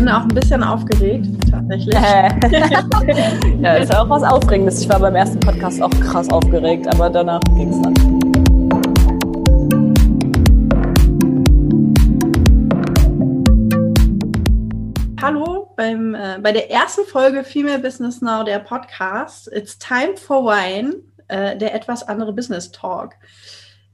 bin auch ein bisschen aufgeregt, tatsächlich. ja, ist ja auch was Aufregendes. Ich war beim ersten Podcast auch krass aufgeregt, aber danach ging es dann. Hallo beim, äh, bei der ersten Folge Female Business Now, der Podcast. It's time for wine, äh, der etwas andere Business Talk.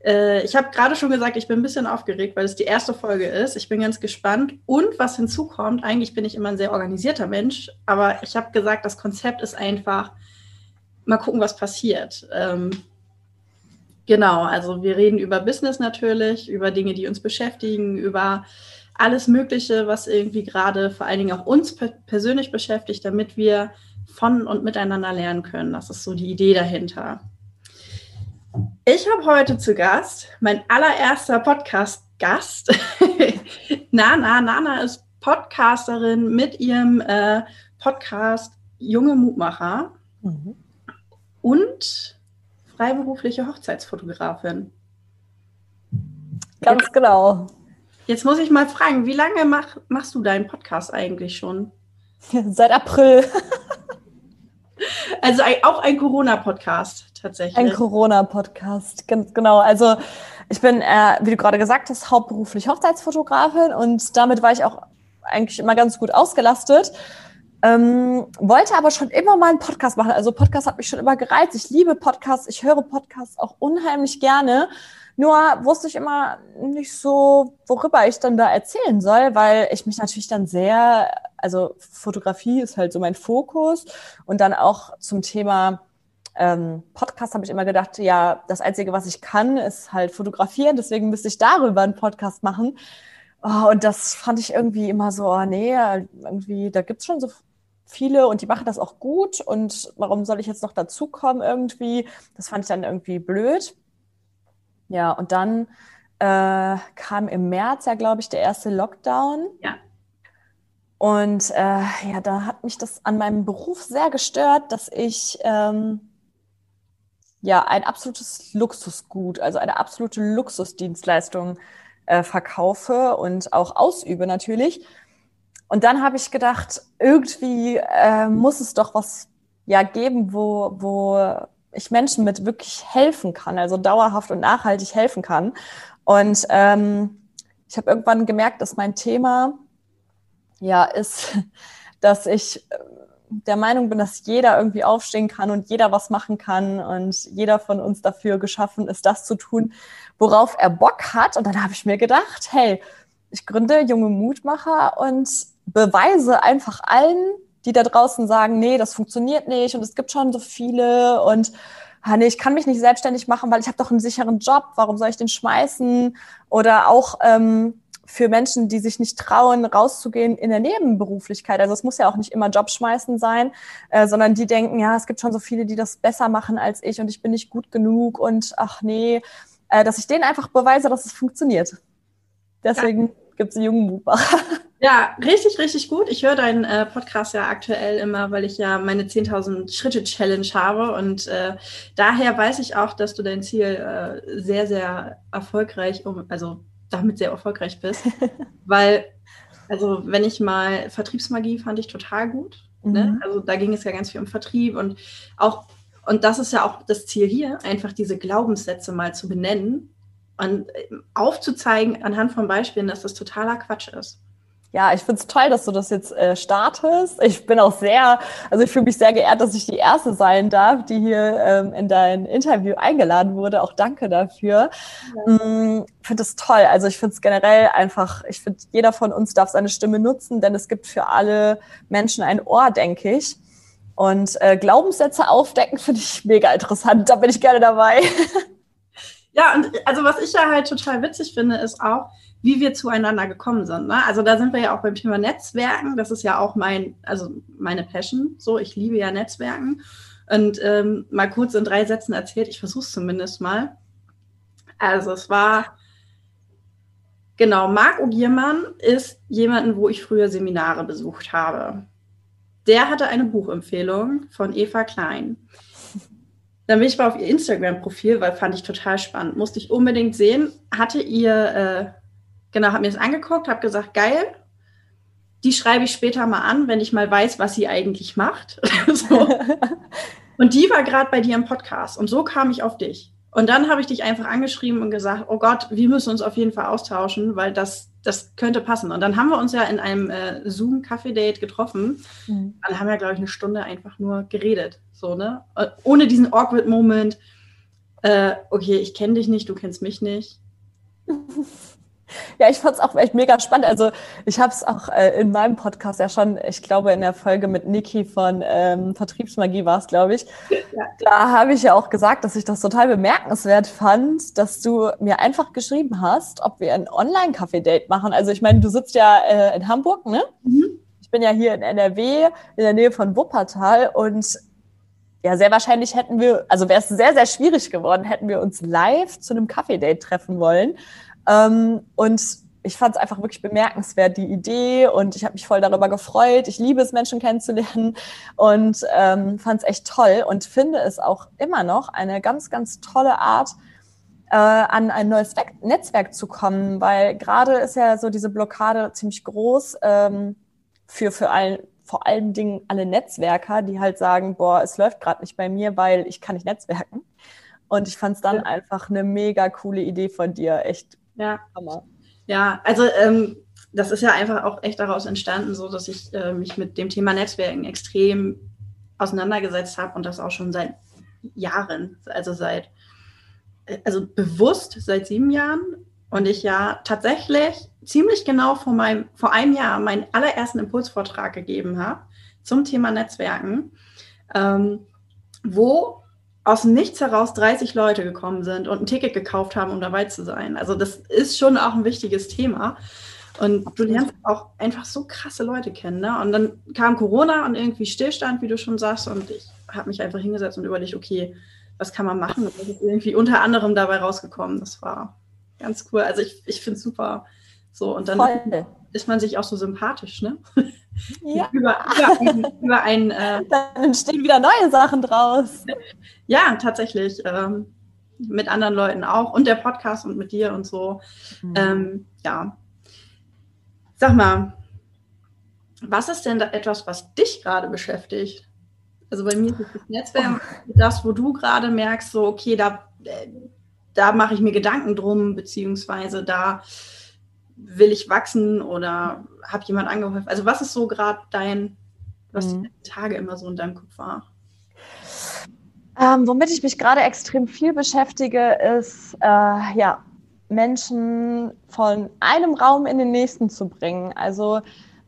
Äh, ich habe gerade schon gesagt, ich bin ein bisschen aufgeregt, weil es die erste Folge ist. Ich bin ganz gespannt. Und was hinzukommt, eigentlich bin ich immer ein sehr organisierter Mensch, aber ich habe gesagt, das Konzept ist einfach, mal gucken, was passiert. Ähm, genau, also wir reden über Business natürlich, über Dinge, die uns beschäftigen, über alles Mögliche, was irgendwie gerade vor allen Dingen auch uns per persönlich beschäftigt, damit wir von und miteinander lernen können. Das ist so die Idee dahinter. Ich habe heute zu Gast mein allererster Podcast-Gast. Nana. Nana ist Podcasterin mit ihrem äh, Podcast Junge Mutmacher mhm. und freiberufliche Hochzeitsfotografin. Ganz genau. Jetzt muss ich mal fragen, wie lange mach, machst du deinen Podcast eigentlich schon? Seit April. Also auch ein Corona-Podcast tatsächlich. Ein Corona-Podcast, ganz genau. Also ich bin, äh, wie du gerade gesagt hast, hauptberuflich Hochzeitsfotografin und damit war ich auch eigentlich immer ganz gut ausgelastet. Ähm, wollte aber schon immer mal einen Podcast machen. Also Podcast hat mich schon immer gereizt. Ich liebe Podcasts. Ich höre Podcasts auch unheimlich gerne. Nur wusste ich immer nicht so, worüber ich dann da erzählen soll, weil ich mich natürlich dann sehr, also Fotografie ist halt so mein Fokus und dann auch zum Thema ähm, Podcast habe ich immer gedacht, ja, das Einzige, was ich kann, ist halt fotografieren, deswegen müsste ich darüber einen Podcast machen. Oh, und das fand ich irgendwie immer so, oh, nee, irgendwie, da gibt's schon so viele und die machen das auch gut und warum soll ich jetzt noch dazukommen irgendwie? Das fand ich dann irgendwie blöd. Ja, und dann äh, kam im März ja, glaube ich, der erste Lockdown. Ja. Und äh, ja, da hat mich das an meinem Beruf sehr gestört, dass ich ähm, ja ein absolutes Luxusgut, also eine absolute Luxusdienstleistung äh, verkaufe und auch ausübe natürlich. Und dann habe ich gedacht, irgendwie äh, muss es doch was ja geben, wo, wo ich Menschen mit wirklich helfen kann, also dauerhaft und nachhaltig helfen kann. Und ähm, ich habe irgendwann gemerkt, dass mein Thema ja ist, dass ich äh, der Meinung bin, dass jeder irgendwie aufstehen kann und jeder was machen kann und jeder von uns dafür geschaffen ist, das zu tun, worauf er Bock hat. Und dann habe ich mir gedacht, hey, ich gründe junge Mutmacher und beweise einfach allen, die da draußen sagen, nee, das funktioniert nicht und es gibt schon so viele und ah, nee, ich kann mich nicht selbstständig machen, weil ich habe doch einen sicheren Job, warum soll ich den schmeißen? Oder auch ähm, für Menschen, die sich nicht trauen, rauszugehen in der Nebenberuflichkeit. Also es muss ja auch nicht immer Job schmeißen sein, äh, sondern die denken, ja, es gibt schon so viele, die das besser machen als ich und ich bin nicht gut genug und ach nee, äh, dass ich denen einfach beweise, dass es funktioniert. Deswegen ja. gibt es einen jungen Mutmacher. Ja, richtig, richtig gut. Ich höre deinen äh, Podcast ja aktuell immer, weil ich ja meine 10.000 Schritte Challenge habe und äh, daher weiß ich auch, dass du dein Ziel äh, sehr, sehr erfolgreich, um, also damit sehr erfolgreich bist, weil, also wenn ich mal Vertriebsmagie fand ich total gut. Ne? Mhm. Ne? Also da ging es ja ganz viel um Vertrieb und auch, und das ist ja auch das Ziel hier, einfach diese Glaubenssätze mal zu benennen und aufzuzeigen anhand von Beispielen, dass das totaler Quatsch ist. Ja, ich finde es toll, dass du das jetzt äh, startest. Ich bin auch sehr, also ich fühle mich sehr geehrt, dass ich die Erste sein darf, die hier ähm, in dein Interview eingeladen wurde. Auch danke dafür. Ja. Mm, finde es toll. Also ich finde es generell einfach, ich finde, jeder von uns darf seine Stimme nutzen, denn es gibt für alle Menschen ein Ohr, denke ich. Und äh, Glaubenssätze aufdecken finde ich mega interessant. Da bin ich gerne dabei. Ja, und also was ich ja halt total witzig finde, ist auch, wie wir zueinander gekommen sind. Ne? Also da sind wir ja auch beim Thema Netzwerken. Das ist ja auch mein, also meine Passion. So, ich liebe ja Netzwerken. Und ähm, mal kurz in drei Sätzen erzählt, ich versuche es zumindest mal. Also es war, genau, Marc Ogiermann ist jemanden, wo ich früher Seminare besucht habe. Der hatte eine Buchempfehlung von Eva Klein. Dann bin ich mal auf ihr Instagram-Profil, weil fand ich total spannend. Musste ich unbedingt sehen. Hatte ihr äh, Genau, habe mir das angeguckt, habe gesagt, geil. die schreibe ich später mal an, wenn ich mal weiß, was sie eigentlich macht. so. Und die war gerade bei dir im Podcast und so kam ich auf dich. Und dann habe ich dich einfach angeschrieben und gesagt, oh Gott, wir müssen uns auf jeden Fall austauschen, weil das, das könnte passen. Und dann haben wir uns ja in einem äh, Zoom-Kaffee-Date getroffen. Mhm. Dann haben wir, glaube ich, eine Stunde einfach nur geredet. So, ne? Äh, ohne diesen awkward Moment. Äh, okay, ich kenne dich nicht, du kennst mich nicht. Ja, ich fand es auch echt mega spannend. Also ich habe es auch äh, in meinem Podcast ja schon, ich glaube in der Folge mit Niki von ähm, Vertriebsmagie war es, glaube ich. Ja. Da habe ich ja auch gesagt, dass ich das total bemerkenswert fand, dass du mir einfach geschrieben hast, ob wir ein Online-Café-Date machen. Also ich meine, du sitzt ja äh, in Hamburg, ne? Mhm. Ich bin ja hier in NRW, in der Nähe von Wuppertal und ja, sehr wahrscheinlich hätten wir, also wäre es sehr, sehr schwierig geworden, hätten wir uns live zu einem Kaffee-Date treffen wollen. Ähm, und ich fand es einfach wirklich bemerkenswert, die Idee und ich habe mich voll darüber gefreut. Ich liebe es, Menschen kennenzulernen und ähm, fand es echt toll und finde es auch immer noch eine ganz, ganz tolle Art, äh, an ein neues Netzwerk zu kommen, weil gerade ist ja so diese Blockade ziemlich groß ähm, für, für allen, vor allen Dingen alle Netzwerker, die halt sagen, boah, es läuft gerade nicht bei mir, weil ich kann nicht netzwerken. Und ich fand es dann ja. einfach eine mega coole Idee von dir, echt ja. Hammer. Ja, also ähm, das ist ja einfach auch echt daraus entstanden, so dass ich äh, mich mit dem Thema Netzwerken extrem auseinandergesetzt habe und das auch schon seit Jahren, also seit, äh, also bewusst seit sieben Jahren und ich ja tatsächlich ziemlich genau vor, meinem, vor einem Jahr meinen allerersten Impulsvortrag gegeben habe zum Thema Netzwerken, ähm, wo aus dem Nichts heraus 30 Leute gekommen sind und ein Ticket gekauft haben, um dabei zu sein. Also das ist schon auch ein wichtiges Thema. Und du lernst auch einfach so krasse Leute kennen. Ne? Und dann kam Corona und irgendwie Stillstand, wie du schon sagst. Und ich habe mich einfach hingesetzt und überlegt, okay, was kann man machen? Und das ist irgendwie unter anderem dabei rausgekommen. Das war ganz cool. Also ich, ich finde es super. So, und dann Voll. ist man sich auch so sympathisch, ne? Ja. über, über ein, über ein äh, dann entstehen wieder neue Sachen draus. Ja, tatsächlich. Ähm, mit anderen Leuten auch und der Podcast und mit dir und so. Mhm. Ähm, ja. Sag mal, was ist denn da etwas, was dich gerade beschäftigt? Also bei mir ist das Netzwerk oh. das, wo du gerade merkst, so, okay, da, äh, da mache ich mir Gedanken drum, beziehungsweise da will ich wachsen oder habe jemand angeholfen? Also was ist so gerade dein, was mhm. die Tage immer so in deinem Kopf war? Ähm, womit ich mich gerade extrem viel beschäftige, ist äh, ja Menschen von einem Raum in den nächsten zu bringen. Also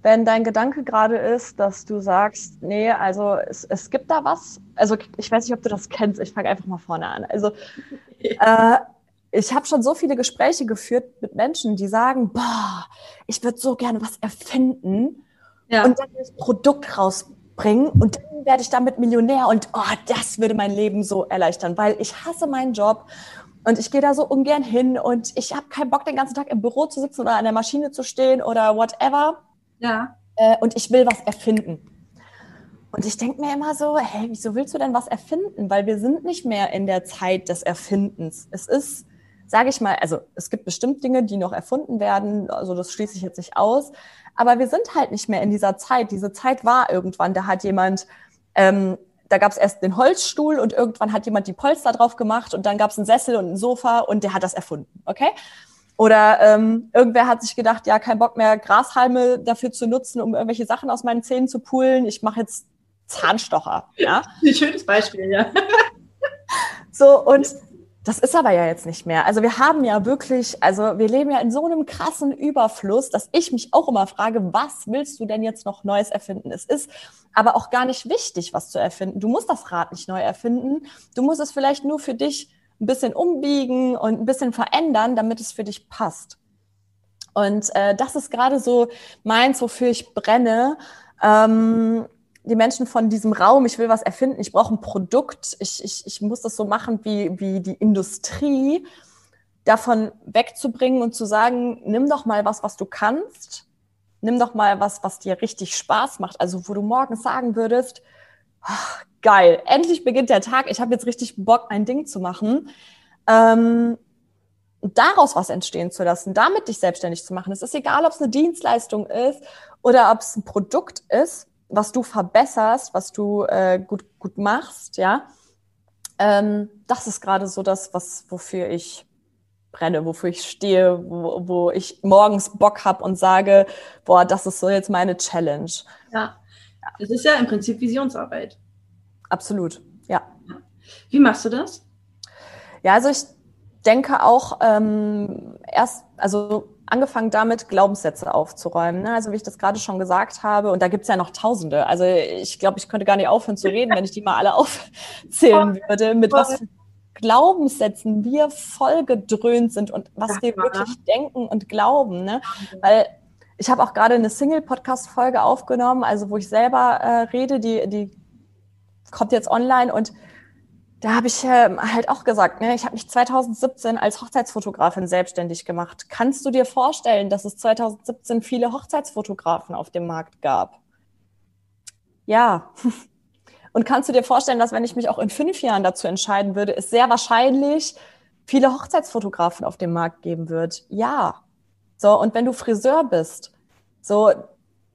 wenn dein Gedanke gerade ist, dass du sagst, nee, also es, es gibt da was. Also ich weiß nicht, ob du das kennst. Ich fange einfach mal vorne an. Also äh, ich habe schon so viele Gespräche geführt mit Menschen, die sagen, boah, ich würde so gerne was erfinden ja. und dann das Produkt rausbringen und dann werde ich damit Millionär und oh, das würde mein Leben so erleichtern, weil ich hasse meinen Job und ich gehe da so ungern hin und ich habe keinen Bock, den ganzen Tag im Büro zu sitzen oder an der Maschine zu stehen oder whatever. Ja. Äh, und ich will was erfinden. Und ich denke mir immer so, hey, wieso willst du denn was erfinden? Weil wir sind nicht mehr in der Zeit des Erfindens. Es ist sage ich mal, also es gibt bestimmt Dinge, die noch erfunden werden, also das schließe ich jetzt nicht aus, aber wir sind halt nicht mehr in dieser Zeit. Diese Zeit war irgendwann, da hat jemand, ähm, da gab es erst den Holzstuhl und irgendwann hat jemand die Polster drauf gemacht und dann gab es einen Sessel und ein Sofa und der hat das erfunden, okay? Oder ähm, irgendwer hat sich gedacht, ja, kein Bock mehr, Grashalme dafür zu nutzen, um irgendwelche Sachen aus meinen Zähnen zu pullen. Ich mache jetzt Zahnstocher. Ja? Ein schönes Beispiel, ja. So, und das ist aber ja jetzt nicht mehr. Also wir haben ja wirklich, also wir leben ja in so einem krassen Überfluss, dass ich mich auch immer frage, was willst du denn jetzt noch Neues erfinden? Es ist aber auch gar nicht wichtig, was zu erfinden. Du musst das Rad nicht neu erfinden. Du musst es vielleicht nur für dich ein bisschen umbiegen und ein bisschen verändern, damit es für dich passt. Und äh, das ist gerade so meins, wofür ich brenne. Ähm, die Menschen von diesem Raum, ich will was erfinden, ich brauche ein Produkt, ich, ich, ich muss das so machen wie, wie die Industrie, davon wegzubringen und zu sagen, nimm doch mal was, was du kannst, nimm doch mal was, was dir richtig Spaß macht, also wo du morgens sagen würdest, ach, geil, endlich beginnt der Tag, ich habe jetzt richtig Bock, ein Ding zu machen. Ähm, daraus was entstehen zu lassen, damit dich selbstständig zu machen. Es ist egal, ob es eine Dienstleistung ist oder ob es ein Produkt ist, was du verbesserst, was du äh, gut, gut machst, ja. Ähm, das ist gerade so das, was, wofür ich brenne, wofür ich stehe, wo, wo ich morgens Bock habe und sage, boah, das ist so jetzt meine Challenge. Ja, es ist ja im Prinzip Visionsarbeit. Absolut, ja. Wie machst du das? Ja, also ich denke auch ähm, erst, also angefangen damit, Glaubenssätze aufzuräumen. Ne? Also wie ich das gerade schon gesagt habe, und da gibt's ja noch Tausende. Also ich glaube, ich könnte gar nicht aufhören zu reden, wenn ich die mal alle aufzählen würde, mit was für Glaubenssätzen wir voll gedröhnt sind und was wir wirklich denken und glauben. Ne? Weil ich habe auch gerade eine Single-Podcast-Folge aufgenommen, also wo ich selber äh, rede, die, die kommt jetzt online und da habe ich äh, halt auch gesagt, ne, ich habe mich 2017 als Hochzeitsfotografin selbstständig gemacht. Kannst du dir vorstellen, dass es 2017 viele Hochzeitsfotografen auf dem Markt gab? Ja. Und kannst du dir vorstellen, dass wenn ich mich auch in fünf Jahren dazu entscheiden würde, es sehr wahrscheinlich viele Hochzeitsfotografen auf dem Markt geben wird? Ja. So, und wenn du Friseur bist, so,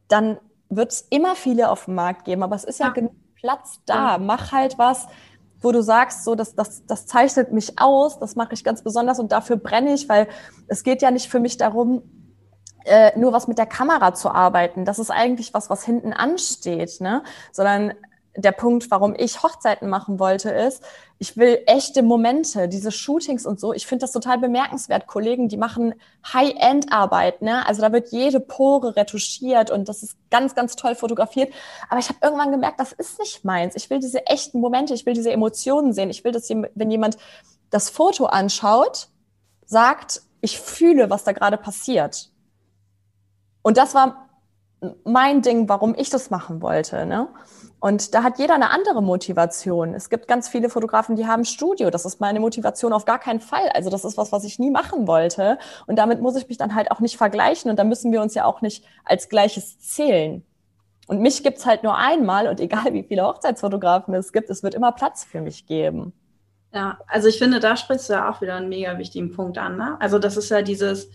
dann wird es immer viele auf dem Markt geben, aber es ist ja, ja genug Platz da. Mach halt was, wo du sagst, so, das, das, das zeichnet mich aus, das mache ich ganz besonders und dafür brenne ich, weil es geht ja nicht für mich darum, äh, nur was mit der Kamera zu arbeiten. Das ist eigentlich was, was hinten ansteht, ne? Sondern der Punkt, warum ich Hochzeiten machen wollte, ist, ich will echte Momente, diese Shootings und so. Ich finde das total bemerkenswert. Kollegen, die machen High-End-Arbeit, ne? Also da wird jede Pore retuschiert und das ist ganz, ganz toll fotografiert. Aber ich habe irgendwann gemerkt, das ist nicht meins. Ich will diese echten Momente, ich will diese Emotionen sehen. Ich will, dass wenn jemand das Foto anschaut, sagt, ich fühle, was da gerade passiert. Und das war mein Ding, warum ich das machen wollte. Ne? Und da hat jeder eine andere Motivation. Es gibt ganz viele Fotografen, die haben Studio. Das ist meine Motivation auf gar keinen Fall. Also das ist was, was ich nie machen wollte. Und damit muss ich mich dann halt auch nicht vergleichen. Und da müssen wir uns ja auch nicht als Gleiches zählen. Und mich gibt's halt nur einmal. Und egal wie viele Hochzeitsfotografen es gibt, es wird immer Platz für mich geben. Ja, also ich finde, da sprichst du ja auch wieder einen mega wichtigen Punkt an. Ne? Also das ist ja dieses,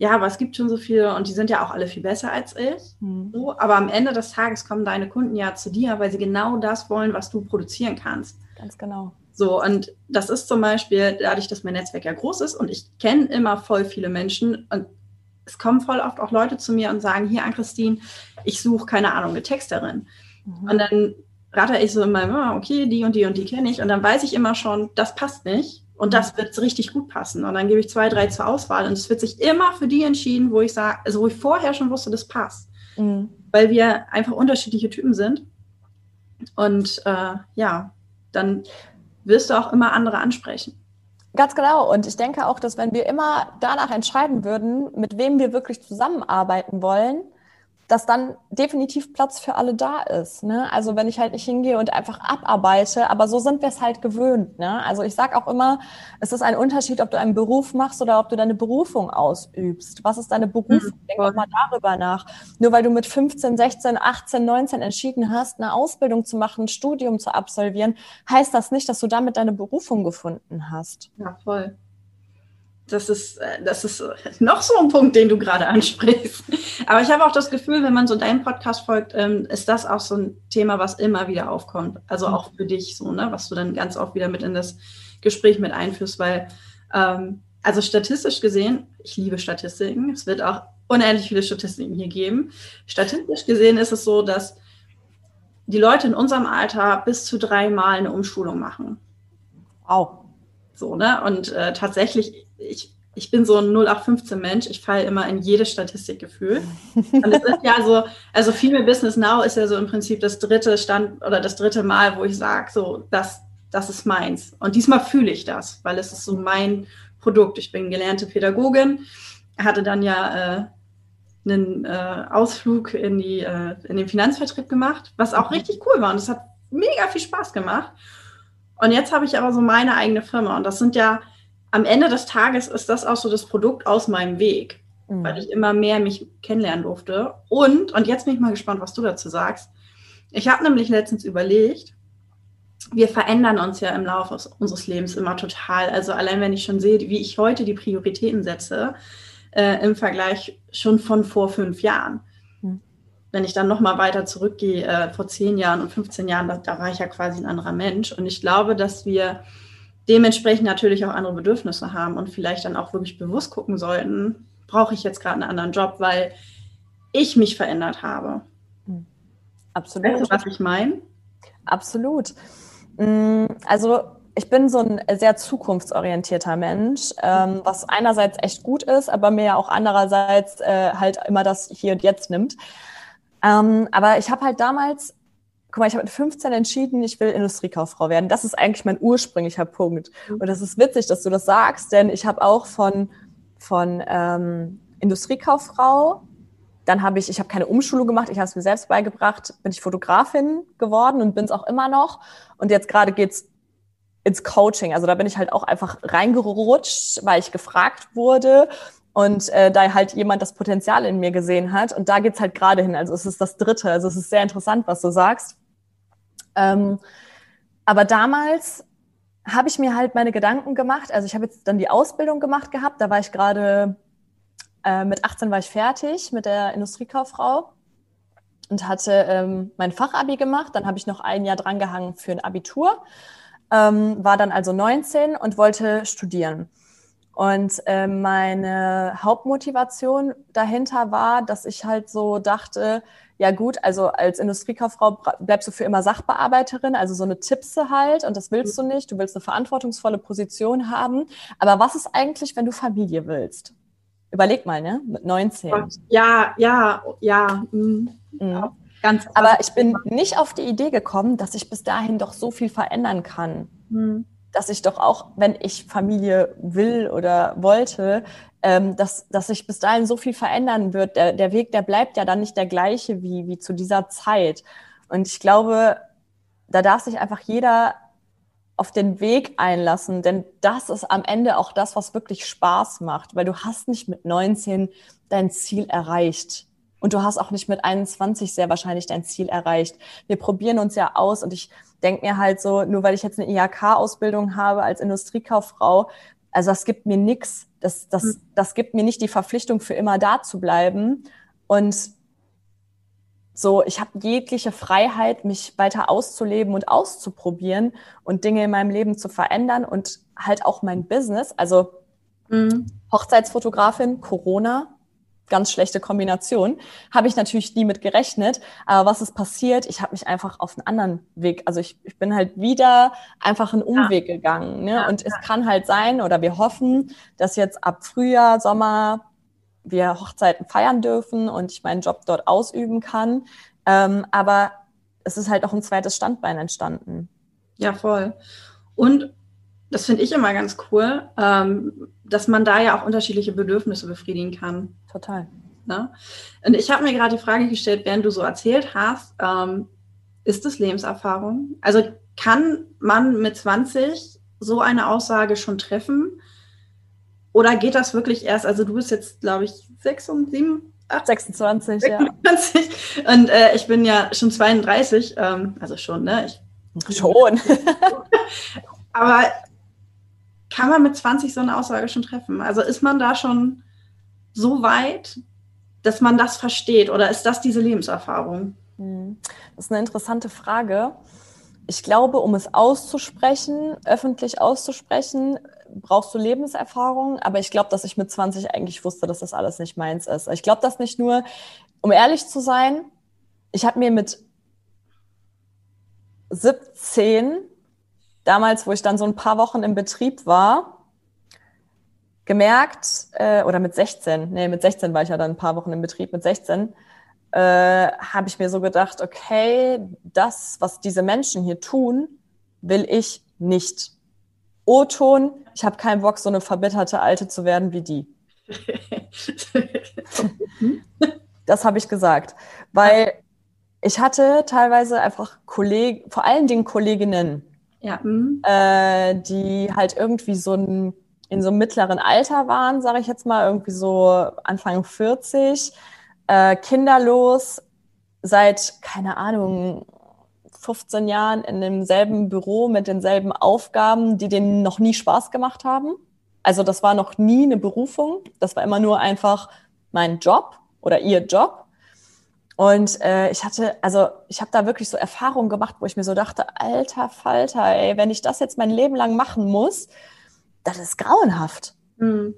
ja, aber es gibt schon so viele und die sind ja auch alle viel besser als ich. Mhm. So, aber am Ende des Tages kommen deine Kunden ja zu dir, weil sie genau das wollen, was du produzieren kannst. Ganz genau. So, und das ist zum Beispiel dadurch, dass mein Netzwerk ja groß ist und ich kenne immer voll viele Menschen und es kommen voll oft auch Leute zu mir und sagen, hier an Christine, ich suche, keine Ahnung, eine Texterin. Mhm. Und dann rate ich so immer, ah, okay, die und die und die kenne ich. Und dann weiß ich immer schon, das passt nicht. Und das wird richtig gut passen. Und dann gebe ich zwei, drei zur Auswahl. Und es wird sich immer für die entschieden, wo ich sage, also wo ich vorher schon wusste, das passt. Mhm. Weil wir einfach unterschiedliche Typen sind. Und äh, ja, dann wirst du auch immer andere ansprechen. Ganz genau. Und ich denke auch, dass wenn wir immer danach entscheiden würden, mit wem wir wirklich zusammenarbeiten wollen, dass dann definitiv Platz für alle da ist. Ne? Also wenn ich halt nicht hingehe und einfach abarbeite, aber so sind wir es halt gewöhnt. Ne? Also ich sage auch immer, es ist ein Unterschied, ob du einen Beruf machst oder ob du deine Berufung ausübst. Was ist deine Berufung? Mhm. Denk doch mal darüber nach. Nur weil du mit 15, 16, 18, 19 entschieden hast, eine Ausbildung zu machen, ein Studium zu absolvieren, heißt das nicht, dass du damit deine Berufung gefunden hast. Ja, voll das ist, äh, das ist noch so ein Punkt, den du gerade ansprichst. Aber ich habe auch das Gefühl, wenn man so deinem Podcast folgt, ähm, ist das auch so ein Thema, was immer wieder aufkommt. Also mhm. auch für dich so, ne, was du dann ganz oft wieder mit in das Gespräch mit einführst, weil, ähm, also statistisch gesehen, ich liebe Statistiken, es wird auch unendlich viele Statistiken hier geben. Statistisch gesehen ist es so, dass die Leute in unserem Alter bis zu dreimal eine Umschulung machen. Wow. So, ne? Und äh, tatsächlich, ich, ich bin so ein 0815-Mensch, ich falle immer in jede Statistik gefühlt. Und es ist ja so, also Female Business Now ist ja so im Prinzip das dritte Stand oder das dritte Mal, wo ich sage, so, das, das ist meins. Und diesmal fühle ich das, weil es ist so mein Produkt. Ich bin gelernte Pädagogin, hatte dann ja äh, einen äh, Ausflug in, die, äh, in den Finanzvertrieb gemacht, was auch richtig cool war. Und es hat mega viel Spaß gemacht. Und jetzt habe ich aber so meine eigene Firma. Und das sind ja, am Ende des Tages ist das auch so das Produkt aus meinem Weg, mhm. weil ich immer mehr mich kennenlernen durfte. Und, und jetzt bin ich mal gespannt, was du dazu sagst. Ich habe nämlich letztens überlegt, wir verändern uns ja im Laufe unseres Lebens immer total. Also allein wenn ich schon sehe, wie ich heute die Prioritäten setze, äh, im Vergleich schon von vor fünf Jahren. Mhm. wenn ich dann nochmal weiter zurückgehe, äh, vor zehn Jahren und 15 Jahren, da, da, war ich ja quasi ein anderer Mensch. Und ich glaube, dass wir dementsprechend natürlich auch andere Bedürfnisse haben und vielleicht dann auch wirklich bewusst gucken sollten, brauche ich jetzt gerade einen anderen Job, weil ich mich verändert habe. Hm. Absolut. Weißt du, was ich meine? Absolut. Mm, also ich bin so ein sehr zukunftsorientierter Mensch, ähm, was einerseits echt gut ist, aber mir ja auch andererseits äh, halt immer das Hier und Jetzt nimmt. Ähm, aber ich habe halt damals, guck mal, ich habe mit 15 entschieden, ich will Industriekauffrau werden. Das ist eigentlich mein ursprünglicher Punkt. Mhm. Und das ist witzig, dass du das sagst, denn ich habe auch von, von ähm, Industriekauffrau dann habe ich, ich habe keine Umschulung gemacht, ich habe es mir selbst beigebracht, bin ich Fotografin geworden und bin es auch immer noch. Und jetzt gerade geht's ins Coaching. Also da bin ich halt auch einfach reingerutscht, weil ich gefragt wurde und äh, da halt jemand das Potenzial in mir gesehen hat. Und da geht's halt gerade hin. Also es ist das Dritte. Also es ist sehr interessant, was du sagst. Ähm, aber damals habe ich mir halt meine Gedanken gemacht. Also ich habe jetzt dann die Ausbildung gemacht gehabt. Da war ich gerade, äh, mit 18 war ich fertig mit der Industriekauffrau und hatte ähm, mein Fachabi gemacht. Dann habe ich noch ein Jahr drangehangen für ein Abitur ähm, war dann also 19 und wollte studieren. Und äh, meine Hauptmotivation dahinter war, dass ich halt so dachte, ja gut, also als Industriekauffrau bleibst du für immer Sachbearbeiterin, also so eine Tippse halt und das willst du nicht. Du willst eine verantwortungsvolle Position haben. Aber was ist eigentlich, wenn du Familie willst? Überleg mal, ne? Mit 19. Ja, ja, ja. Mhm. Mhm. Ganz Aber ich bin nicht auf die Idee gekommen, dass ich bis dahin doch so viel verändern kann. Mhm. Dass ich doch auch, wenn ich Familie will oder wollte, ähm, dass, dass sich bis dahin so viel verändern wird. Der, der Weg, der bleibt ja dann nicht der gleiche wie, wie zu dieser Zeit. Und ich glaube, da darf sich einfach jeder auf den Weg einlassen, denn das ist am Ende auch das, was wirklich Spaß macht, weil du hast nicht mit 19 dein Ziel erreicht. Und du hast auch nicht mit 21 sehr wahrscheinlich dein Ziel erreicht. Wir probieren uns ja aus und ich denke mir halt so, nur weil ich jetzt eine IHK-Ausbildung habe als Industriekauffrau, also das gibt mir nichts. Das, das, hm. das gibt mir nicht die Verpflichtung, für immer da zu bleiben. Und so, ich habe jegliche Freiheit, mich weiter auszuleben und auszuprobieren und Dinge in meinem Leben zu verändern und halt auch mein Business. Also mhm. Hochzeitsfotografin, Corona, ganz schlechte Kombination. Habe ich natürlich nie mit gerechnet. Aber was ist passiert? Ich habe mich einfach auf einen anderen Weg, also ich, ich bin halt wieder einfach einen Umweg ja. gegangen. Ne? Ja, und es kann halt sein, oder wir hoffen, dass jetzt ab Frühjahr, Sommer wir Hochzeiten feiern dürfen und ich meinen Job dort ausüben kann. Ähm, aber es ist halt auch ein zweites Standbein entstanden. Ja, voll. Und das finde ich immer ganz cool, ähm, dass man da ja auch unterschiedliche Bedürfnisse befriedigen kann. Total. Ne? Und ich habe mir gerade die Frage gestellt, während du so erzählt hast, ähm, ist es Lebenserfahrung? Also kann man mit 20 so eine Aussage schon treffen? Oder geht das wirklich erst, also du bist jetzt, glaube ich, 6 und 7, 8, 26, 26. ja. Und äh, ich bin ja schon 32, ähm, also schon, ne? Ich, schon. Aber kann man mit 20 so eine Aussage schon treffen? Also ist man da schon so weit, dass man das versteht oder ist das diese Lebenserfahrung? Hm. Das ist eine interessante Frage. Ich glaube, um es auszusprechen, öffentlich auszusprechen, brauchst du Lebenserfahrung. Aber ich glaube, dass ich mit 20 eigentlich wusste, dass das alles nicht meins ist. Ich glaube das nicht nur, um ehrlich zu sein, ich habe mir mit 17 damals, wo ich dann so ein paar Wochen im Betrieb war, gemerkt, äh, oder mit 16, nee, mit 16 war ich ja dann ein paar Wochen im Betrieb, mit 16, äh, habe ich mir so gedacht, okay, das, was diese Menschen hier tun, will ich nicht. O-Ton, ich habe keinen Bock, so eine verbitterte Alte zu werden wie die. das habe ich gesagt, weil ich hatte teilweise einfach Kollegen, vor allen Dingen Kolleginnen, ja. Mhm. Äh, die halt irgendwie so ein, in so einem mittleren Alter waren, sage ich jetzt mal, irgendwie so Anfang 40, äh, kinderlos, seit, keine Ahnung, 15 Jahren in demselben Büro mit denselben Aufgaben, die denen noch nie Spaß gemacht haben. Also das war noch nie eine Berufung, das war immer nur einfach mein Job oder ihr Job. Und äh, ich hatte, also ich habe da wirklich so Erfahrungen gemacht, wo ich mir so dachte, alter Falter, ey, wenn ich das jetzt mein Leben lang machen muss, das ist grauenhaft. Mhm.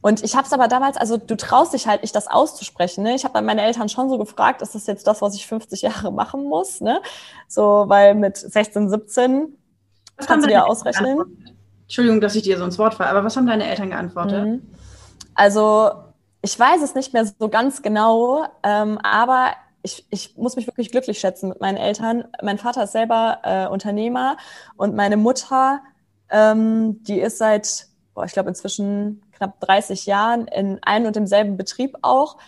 Und ich habe es aber damals, also du traust dich halt nicht, das auszusprechen. Ne? Ich habe dann meine Eltern schon so gefragt, ist das jetzt das, was ich 50 Jahre machen muss? Ne? So, weil mit 16, 17 was kannst du dir ausrechnen. Entschuldigung, dass ich dir so ins Wort falle, aber was haben deine Eltern geantwortet? Mhm. Also ich weiß es nicht mehr so ganz genau, ähm, aber ich, ich muss mich wirklich glücklich schätzen mit meinen Eltern. Mein Vater ist selber äh, Unternehmer und meine Mutter, ähm, die ist seit, boah, ich glaube inzwischen knapp 30 Jahren in einem und demselben Betrieb auch.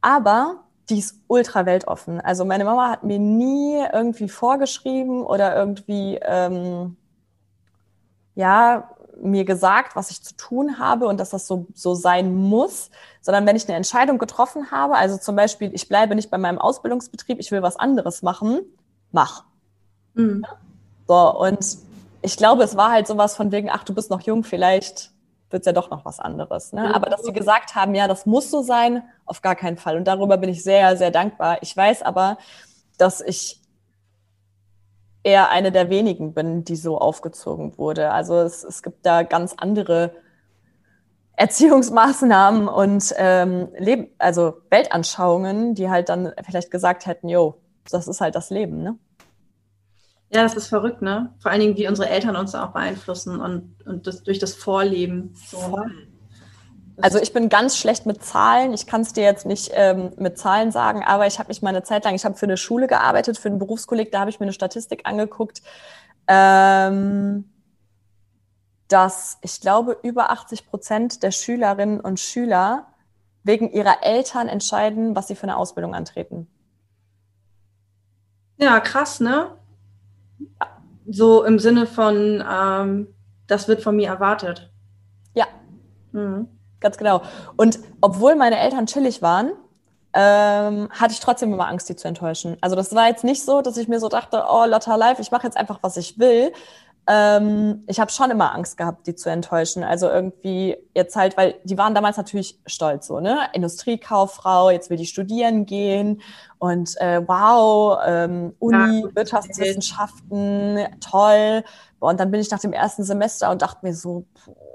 Aber die ist ultra weltoffen. Also meine Mama hat mir nie irgendwie vorgeschrieben oder irgendwie ähm, ja mir gesagt, was ich zu tun habe und dass das so, so sein muss, sondern wenn ich eine Entscheidung getroffen habe, also zum Beispiel, ich bleibe nicht bei meinem Ausbildungsbetrieb, ich will was anderes machen, mach. Mhm. So, und ich glaube, es war halt sowas von wegen, ach, du bist noch jung, vielleicht wird es ja doch noch was anderes. Ne? Aber dass sie gesagt haben, ja, das muss so sein, auf gar keinen Fall. Und darüber bin ich sehr, sehr dankbar. Ich weiß aber, dass ich eher eine der wenigen bin, die so aufgezogen wurde. Also es, es gibt da ganz andere Erziehungsmaßnahmen und ähm, Leben, also Weltanschauungen, die halt dann vielleicht gesagt hätten, jo, das ist halt das Leben, ne? Ja, das ist verrückt, ne? Vor allen Dingen, wie unsere Eltern uns auch beeinflussen und, und das, durch das Vorleben. So, ne? Also ich bin ganz schlecht mit Zahlen. Ich kann es dir jetzt nicht ähm, mit Zahlen sagen, aber ich habe mich mal eine Zeit lang, ich habe für eine Schule gearbeitet, für einen Berufskolleg, da habe ich mir eine Statistik angeguckt, ähm, dass ich glaube, über 80 Prozent der Schülerinnen und Schüler wegen ihrer Eltern entscheiden, was sie für eine Ausbildung antreten. Ja, krass, ne? So im Sinne von, ähm, das wird von mir erwartet. Ja. Mhm. Ganz genau. Und obwohl meine Eltern chillig waren, ähm, hatte ich trotzdem immer Angst, die zu enttäuschen. Also das war jetzt nicht so, dass ich mir so dachte, oh, Lotta Life, ich mache jetzt einfach, was ich will. Ähm, ich habe schon immer Angst gehabt, die zu enttäuschen. Also irgendwie jetzt halt, weil die waren damals natürlich stolz, so, ne? Industriekauffrau, jetzt will die studieren gehen und äh, wow, ähm, Uni, ja, Wirtschaftswissenschaften, toll. Und dann bin ich nach dem ersten Semester und dachte mir so, boah,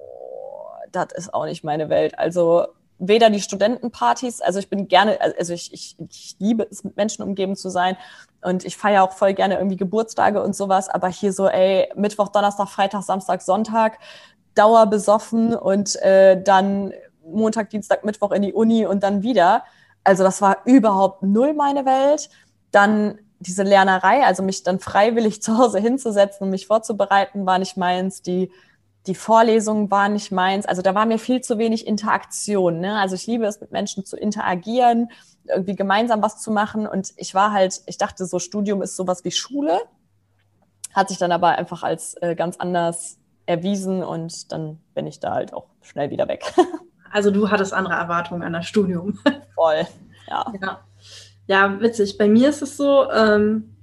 das ist auch nicht meine Welt. Also weder die Studentenpartys, also ich bin gerne, also ich, ich, ich liebe es, mit Menschen umgeben zu sein und ich feiere auch voll gerne irgendwie Geburtstage und sowas, aber hier so, ey, Mittwoch, Donnerstag, Freitag, Samstag, Sonntag, Dauer besoffen und äh, dann Montag, Dienstag, Mittwoch in die Uni und dann wieder. Also das war überhaupt null meine Welt. Dann diese Lernerei, also mich dann freiwillig zu Hause hinzusetzen und mich vorzubereiten, war nicht meins. Die die Vorlesungen waren nicht meins. Also da war mir viel zu wenig Interaktion. Ne? Also ich liebe es, mit Menschen zu interagieren, irgendwie gemeinsam was zu machen. Und ich war halt, ich dachte, so Studium ist sowas wie Schule. Hat sich dann aber einfach als äh, ganz anders erwiesen und dann bin ich da halt auch schnell wieder weg. Also du hattest andere Erwartungen an das Studium. Voll, ja. Ja, ja witzig. Bei mir ist es so, ähm,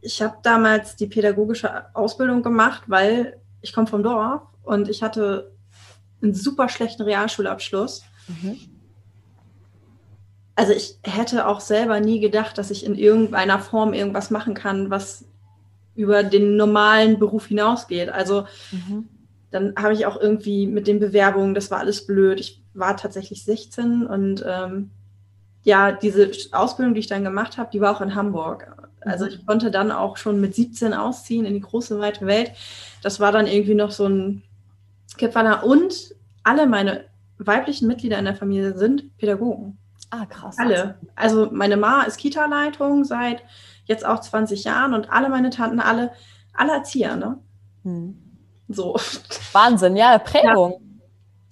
ich habe damals die pädagogische Ausbildung gemacht, weil ich komme vom Dorf und ich hatte einen super schlechten Realschulabschluss. Mhm. Also ich hätte auch selber nie gedacht, dass ich in irgendeiner Form irgendwas machen kann, was über den normalen Beruf hinausgeht. Also mhm. dann habe ich auch irgendwie mit den Bewerbungen, das war alles blöd. Ich war tatsächlich 16 und ähm, ja, diese Ausbildung, die ich dann gemacht habe, die war auch in Hamburg. Also ich konnte dann auch schon mit 17 ausziehen in die große, weite Welt. Das war dann irgendwie noch so ein Kipferner. Und alle meine weiblichen Mitglieder in der Familie sind Pädagogen. Ah, krass. Alle. Also meine Ma ist Kita-Leitung seit jetzt auch 20 Jahren und alle meine Tanten, alle, alle Erzieher, ne? Hm. So. Wahnsinn, ja, Prägung. Ja.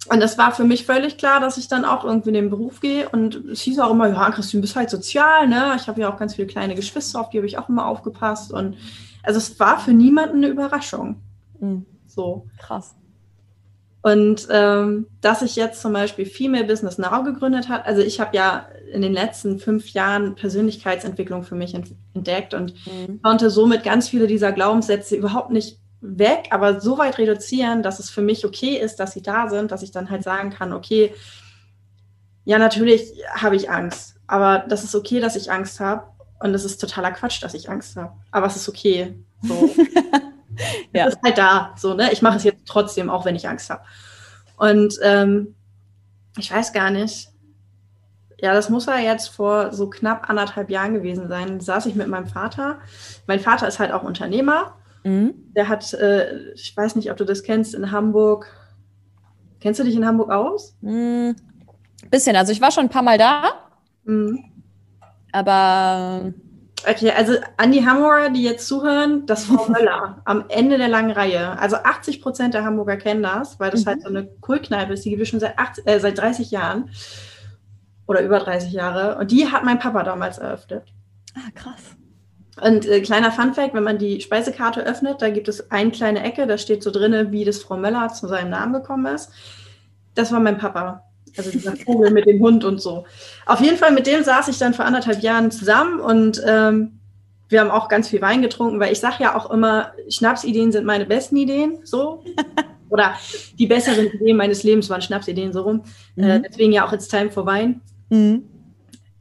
Und das war für mich völlig klar, dass ich dann auch irgendwie in den Beruf gehe. Und es hieß auch immer, ja, Christine, du bist halt sozial, ne? Ich habe ja auch ganz viele kleine Geschwister, auf die habe ich auch immer aufgepasst. Und also es war für niemanden eine Überraschung. Mhm. So. Krass. Und ähm, dass ich jetzt zum Beispiel Female Business Now gegründet habe, also ich habe ja in den letzten fünf Jahren Persönlichkeitsentwicklung für mich entdeckt und mhm. konnte somit ganz viele dieser Glaubenssätze überhaupt nicht weg, aber so weit reduzieren, dass es für mich okay ist, dass sie da sind, dass ich dann halt sagen kann, okay, ja, natürlich habe ich Angst, aber das ist okay, dass ich Angst habe. Und es ist totaler Quatsch, dass ich Angst habe. Aber es ist okay. So. ja. Es ist halt da. So, ne? Ich mache es jetzt trotzdem, auch wenn ich Angst habe. Und ähm, ich weiß gar nicht. Ja, das muss ja jetzt vor so knapp anderthalb Jahren gewesen sein. Da saß ich mit meinem Vater. Mein Vater ist halt auch Unternehmer. Mhm. Der hat, äh, ich weiß nicht, ob du das kennst, in Hamburg. Kennst du dich in Hamburg aus? Mhm. Bisschen. Also ich war schon ein paar Mal da. Mhm. Aber. Okay, also an die Hamburger, die jetzt zuhören, das Frau Möller am Ende der langen Reihe. Also 80 Prozent der Hamburger kennen das, weil das mhm. halt so eine Kultkneipe ist, die gibt es schon seit, 80, äh, seit 30 Jahren oder über 30 Jahre. Und die hat mein Papa damals eröffnet. Ah, krass. Und äh, kleiner Funfact, wenn man die Speisekarte öffnet, da gibt es eine kleine Ecke, da steht so drin, wie das Frau Möller zu seinem Namen gekommen ist. Das war mein Papa. Also dieser Vogel mit dem Hund und so. Auf jeden Fall, mit dem saß ich dann vor anderthalb Jahren zusammen und ähm, wir haben auch ganz viel Wein getrunken, weil ich sage ja auch immer, Schnapsideen sind meine besten Ideen, so. Oder die besseren Ideen meines Lebens waren Schnapsideen, so rum. Äh, mhm. Äh, deswegen ja auch It's Time for Wein. Mhm.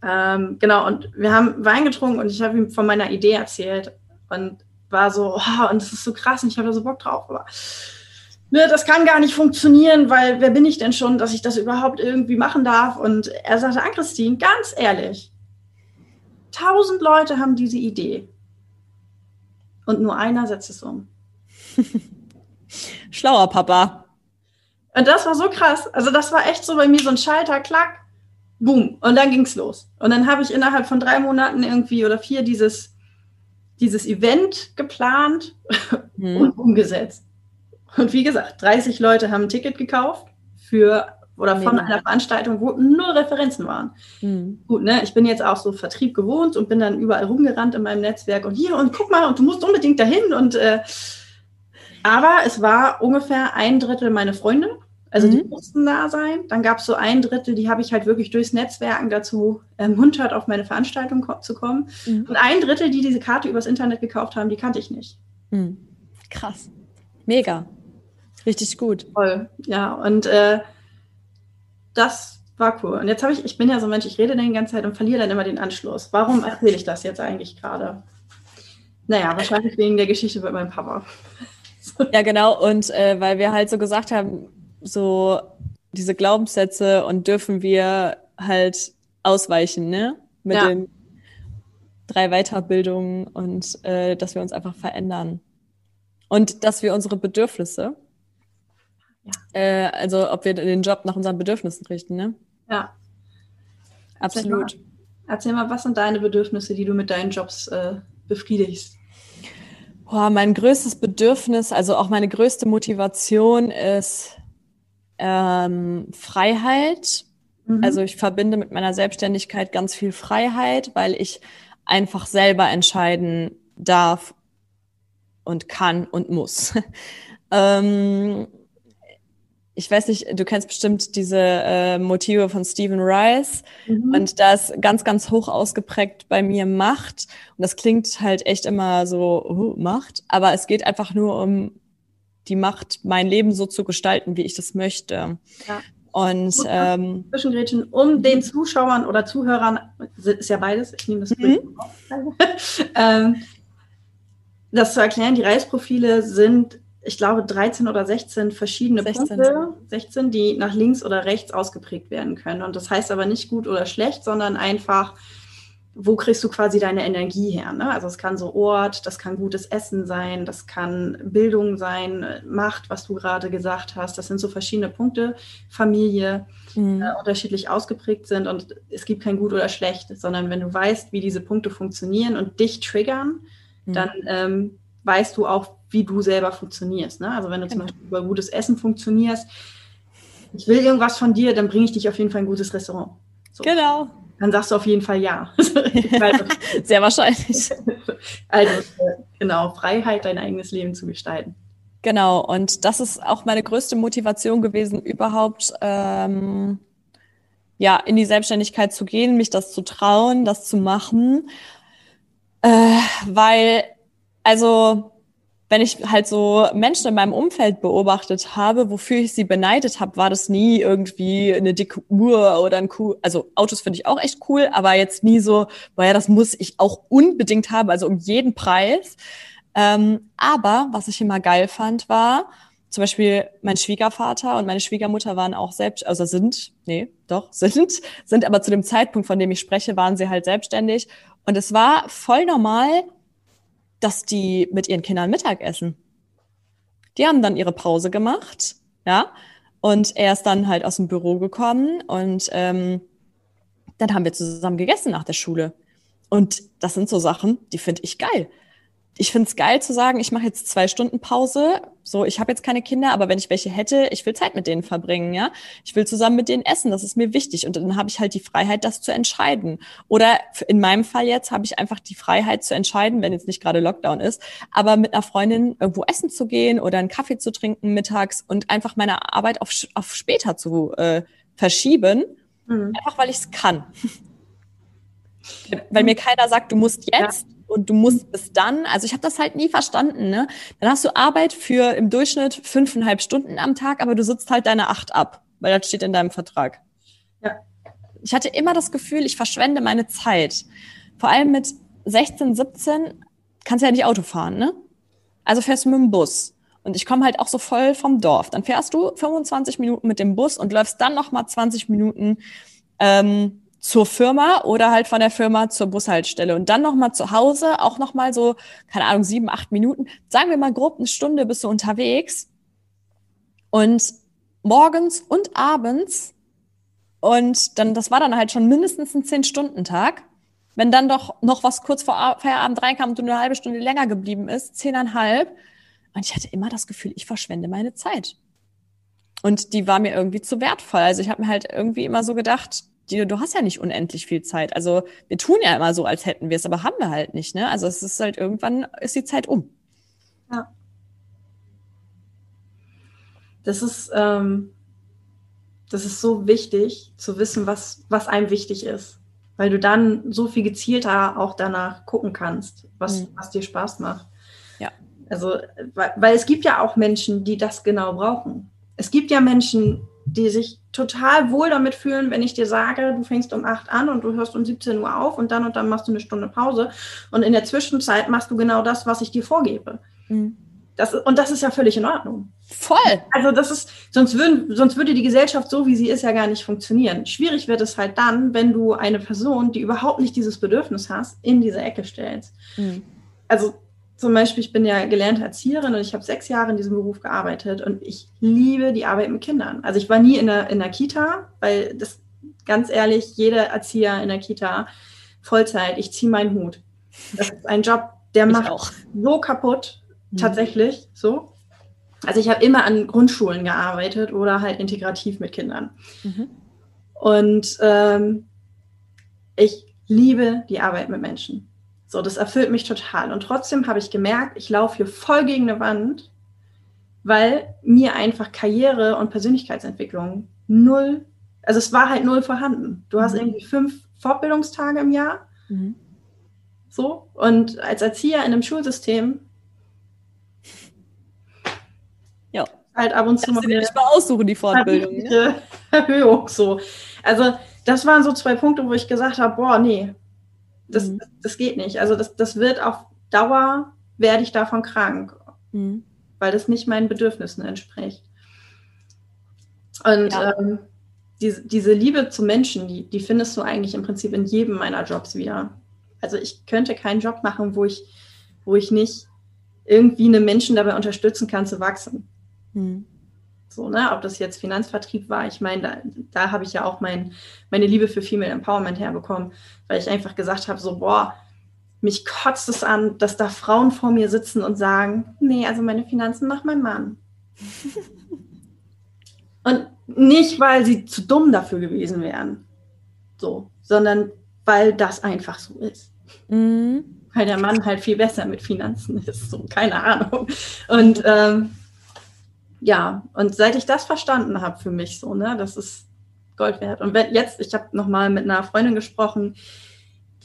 Ähm, genau, und wir haben Wein getrunken und ich habe ihm von meiner Idee erzählt und war so, oh, und das ist so krass und ich habe da so Bock drauf. Aber ne, das kann gar nicht funktionieren, weil wer bin ich denn schon, dass ich das überhaupt irgendwie machen darf? Und er sagte, an Christine, ganz ehrlich, tausend Leute haben diese Idee und nur einer setzt es um. Schlauer Papa. Und das war so krass. Also das war echt so bei mir so ein Schalter, klack, boom. Und dann ging's los. Und dann habe ich innerhalb von drei Monaten irgendwie oder vier dieses, dieses Event geplant hm. und umgesetzt. Und wie gesagt, 30 Leute haben ein Ticket gekauft für oder von Mega. einer Veranstaltung, wo null Referenzen waren. Mhm. Gut, ne? Ich bin jetzt auch so Vertrieb gewohnt und bin dann überall rumgerannt in meinem Netzwerk und hier und guck mal und du musst unbedingt dahin und äh, aber es war ungefähr ein Drittel meine Freunde, also mhm. die mussten da sein. Dann gab es so ein Drittel, die habe ich halt wirklich durchs Netzwerken dazu ermuntert, auf meine Veranstaltung ko zu kommen. Mhm. Und ein Drittel, die diese Karte übers Internet gekauft haben, die kannte ich nicht. Mhm. Krass. Mega. Richtig gut. Voll, ja. Und äh, das war cool. Und jetzt habe ich, ich bin ja so ein Mensch, ich rede dann die ganze Zeit und verliere dann immer den Anschluss. Warum erzähle ich das jetzt eigentlich gerade? Naja, wahrscheinlich wegen der Geschichte mit meinem Papa. Ja, genau. Und äh, weil wir halt so gesagt haben, so diese Glaubenssätze und dürfen wir halt ausweichen, ne? Mit ja. den drei Weiterbildungen und äh, dass wir uns einfach verändern. Und dass wir unsere Bedürfnisse äh, also ob wir den Job nach unseren Bedürfnissen richten, ne? Ja. Absolut. Erzähl mal, erzähl mal, was sind deine Bedürfnisse, die du mit deinen Jobs äh, befriedigst? Boah, mein größtes Bedürfnis, also auch meine größte Motivation ist ähm, Freiheit. Mhm. Also ich verbinde mit meiner Selbstständigkeit ganz viel Freiheit, weil ich einfach selber entscheiden darf und kann und muss. ähm, ich weiß nicht, du kennst bestimmt diese äh, Motive von Stephen Rice mhm. und das ganz, ganz hoch ausgeprägt bei mir Macht. Und das klingt halt echt immer so, uh, Macht, aber es geht einfach nur um die Macht, mein Leben so zu gestalten, wie ich das möchte. Ja. Und ähm, Zwischengrätschen, um den Zuschauern oder Zuhörern, ist ja beides, ich nehme das mhm. ähm, das zu erklären, die Reisprofile sind ich glaube, 13 oder 16 verschiedene 16. Punkte, 16, die nach links oder rechts ausgeprägt werden können. Und das heißt aber nicht gut oder schlecht, sondern einfach, wo kriegst du quasi deine Energie her? Ne? Also es kann so Ort, das kann gutes Essen sein, das kann Bildung sein, Macht, was du gerade gesagt hast. Das sind so verschiedene Punkte, Familie, mhm. äh, unterschiedlich ausgeprägt sind. Und es gibt kein gut oder schlecht, sondern wenn du weißt, wie diese Punkte funktionieren und dich triggern, mhm. dann ähm, weißt du auch, wie du selber funktionierst. Ne? Also wenn du genau. zum Beispiel über gutes Essen funktionierst, ich will irgendwas von dir, dann bringe ich dich auf jeden Fall in ein gutes Restaurant. So. Genau. Dann sagst du auf jeden Fall ja. Sehr wahrscheinlich. Also genau, Freiheit, dein eigenes Leben zu gestalten. Genau, und das ist auch meine größte Motivation gewesen, überhaupt ähm, ja in die Selbstständigkeit zu gehen, mich das zu trauen, das zu machen, äh, weil also wenn ich halt so Menschen in meinem Umfeld beobachtet habe, wofür ich sie beneidet habe, war das nie irgendwie eine dicke Uhr oder ein cool, also Autos finde ich auch echt cool, aber jetzt nie so, boah ja, das muss ich auch unbedingt haben, also um jeden Preis. Ähm, aber was ich immer geil fand, war, zum Beispiel mein Schwiegervater und meine Schwiegermutter waren auch selbst, also sind, nee, doch, sind, sind aber zu dem Zeitpunkt, von dem ich spreche, waren sie halt selbstständig. Und es war voll normal, dass die mit ihren Kindern Mittag essen. Die haben dann ihre Pause gemacht, ja, und er ist dann halt aus dem Büro gekommen und ähm, dann haben wir zusammen gegessen nach der Schule. Und das sind so Sachen, die finde ich geil ich finde es geil zu sagen, ich mache jetzt zwei Stunden Pause. So, ich habe jetzt keine Kinder, aber wenn ich welche hätte, ich will Zeit mit denen verbringen, ja. Ich will zusammen mit denen essen, das ist mir wichtig. Und dann habe ich halt die Freiheit, das zu entscheiden. Oder in meinem Fall jetzt habe ich einfach die Freiheit zu entscheiden, wenn jetzt nicht gerade Lockdown ist, aber mit einer Freundin irgendwo essen zu gehen oder einen Kaffee zu trinken mittags und einfach meine Arbeit auf, auf später zu äh, verschieben. Mhm. Einfach weil ich es kann. weil mir keiner sagt, du musst jetzt. Ja und du musst bis dann, also ich habe das halt nie verstanden, ne? Dann hast du Arbeit für im Durchschnitt fünfeinhalb Stunden am Tag, aber du sitzt halt deine acht ab, weil das steht in deinem Vertrag. Ja. Ich hatte immer das Gefühl, ich verschwende meine Zeit. Vor allem mit 16, 17 kannst du ja nicht Auto fahren, ne? Also fährst du mit dem Bus. Und ich komme halt auch so voll vom Dorf. Dann fährst du 25 Minuten mit dem Bus und läufst dann noch mal 20 Minuten ähm, zur Firma oder halt von der Firma zur Bushaltestelle und dann nochmal zu Hause, auch nochmal so, keine Ahnung, sieben, acht Minuten. Sagen wir mal grob eine Stunde bist du unterwegs und morgens und abends und dann, das war dann halt schon mindestens ein Zehn-Stunden-Tag. Wenn dann doch noch was kurz vor Feierabend reinkam und du eine halbe Stunde länger geblieben ist, zehneinhalb. Und ich hatte immer das Gefühl, ich verschwende meine Zeit. Und die war mir irgendwie zu wertvoll. Also ich habe mir halt irgendwie immer so gedacht, Dino, du hast ja nicht unendlich viel Zeit. Also wir tun ja immer so, als hätten wir es, aber haben wir halt nicht. Ne? Also es ist halt irgendwann ist die Zeit um. Ja. Das ist, ähm, das ist so wichtig zu wissen, was, was einem wichtig ist. Weil du dann so viel gezielter auch danach gucken kannst, was, mhm. was dir Spaß macht. Ja. Also, weil, weil es gibt ja auch Menschen, die das genau brauchen. Es gibt ja Menschen, die sich total wohl damit fühlen, wenn ich dir sage, du fängst um 8 an und du hörst um 17 Uhr auf und dann und dann machst du eine Stunde Pause und in der Zwischenzeit machst du genau das, was ich dir vorgebe. Mhm. Das, und das ist ja völlig in Ordnung. Voll. Also das ist, sonst, würden, sonst würde die Gesellschaft so, wie sie ist, ja gar nicht funktionieren. Schwierig wird es halt dann, wenn du eine Person, die überhaupt nicht dieses Bedürfnis hast, in diese Ecke stellst. Mhm. Also zum Beispiel, ich bin ja gelernte Erzieherin und ich habe sechs Jahre in diesem Beruf gearbeitet und ich liebe die Arbeit mit Kindern. Also ich war nie in der, in der Kita, weil das ganz ehrlich, jeder Erzieher in der Kita, Vollzeit, ich ziehe meinen Hut. Das ist ein Job, der ich macht auch. so kaputt, mhm. tatsächlich so. Also ich habe immer an Grundschulen gearbeitet oder halt integrativ mit Kindern. Mhm. Und ähm, ich liebe die Arbeit mit Menschen. So, das erfüllt mich total. Und trotzdem habe ich gemerkt, ich laufe hier voll gegen eine Wand, weil mir einfach Karriere und Persönlichkeitsentwicklung null, also es war halt null vorhanden. Du hast mhm. irgendwie fünf Fortbildungstage im Jahr. Mhm. So. Und als Erzieher in einem Schulsystem ja. halt ab und zu mal. nicht mal aussuchen, die Fortbildung. Ne? Erhöhung so. Also, das waren so zwei Punkte, wo ich gesagt habe: boah, nee, das, mhm. das geht nicht. Also das, das wird auf Dauer, werde ich davon krank, mhm. weil das nicht meinen Bedürfnissen entspricht. Und ja. ähm, diese, diese Liebe zu Menschen, die, die findest du eigentlich im Prinzip in jedem meiner Jobs wieder. Also ich könnte keinen Job machen, wo ich, wo ich nicht irgendwie einen Menschen dabei unterstützen kann zu wachsen. Mhm. So, ne, ob das jetzt Finanzvertrieb war, ich meine, da, da habe ich ja auch mein, meine Liebe für Female Empowerment herbekommen, weil ich einfach gesagt habe, so, boah, mich kotzt es an, dass da Frauen vor mir sitzen und sagen, nee, also meine Finanzen macht mein Mann. und nicht, weil sie zu dumm dafür gewesen wären, so, sondern weil das einfach so ist. Mhm. Weil der Mann halt viel besser mit Finanzen ist, so, keine Ahnung. Und ähm, ja, und seit ich das verstanden habe für mich so, ne, das ist Gold wert. Und wenn jetzt, ich habe nochmal mit einer Freundin gesprochen,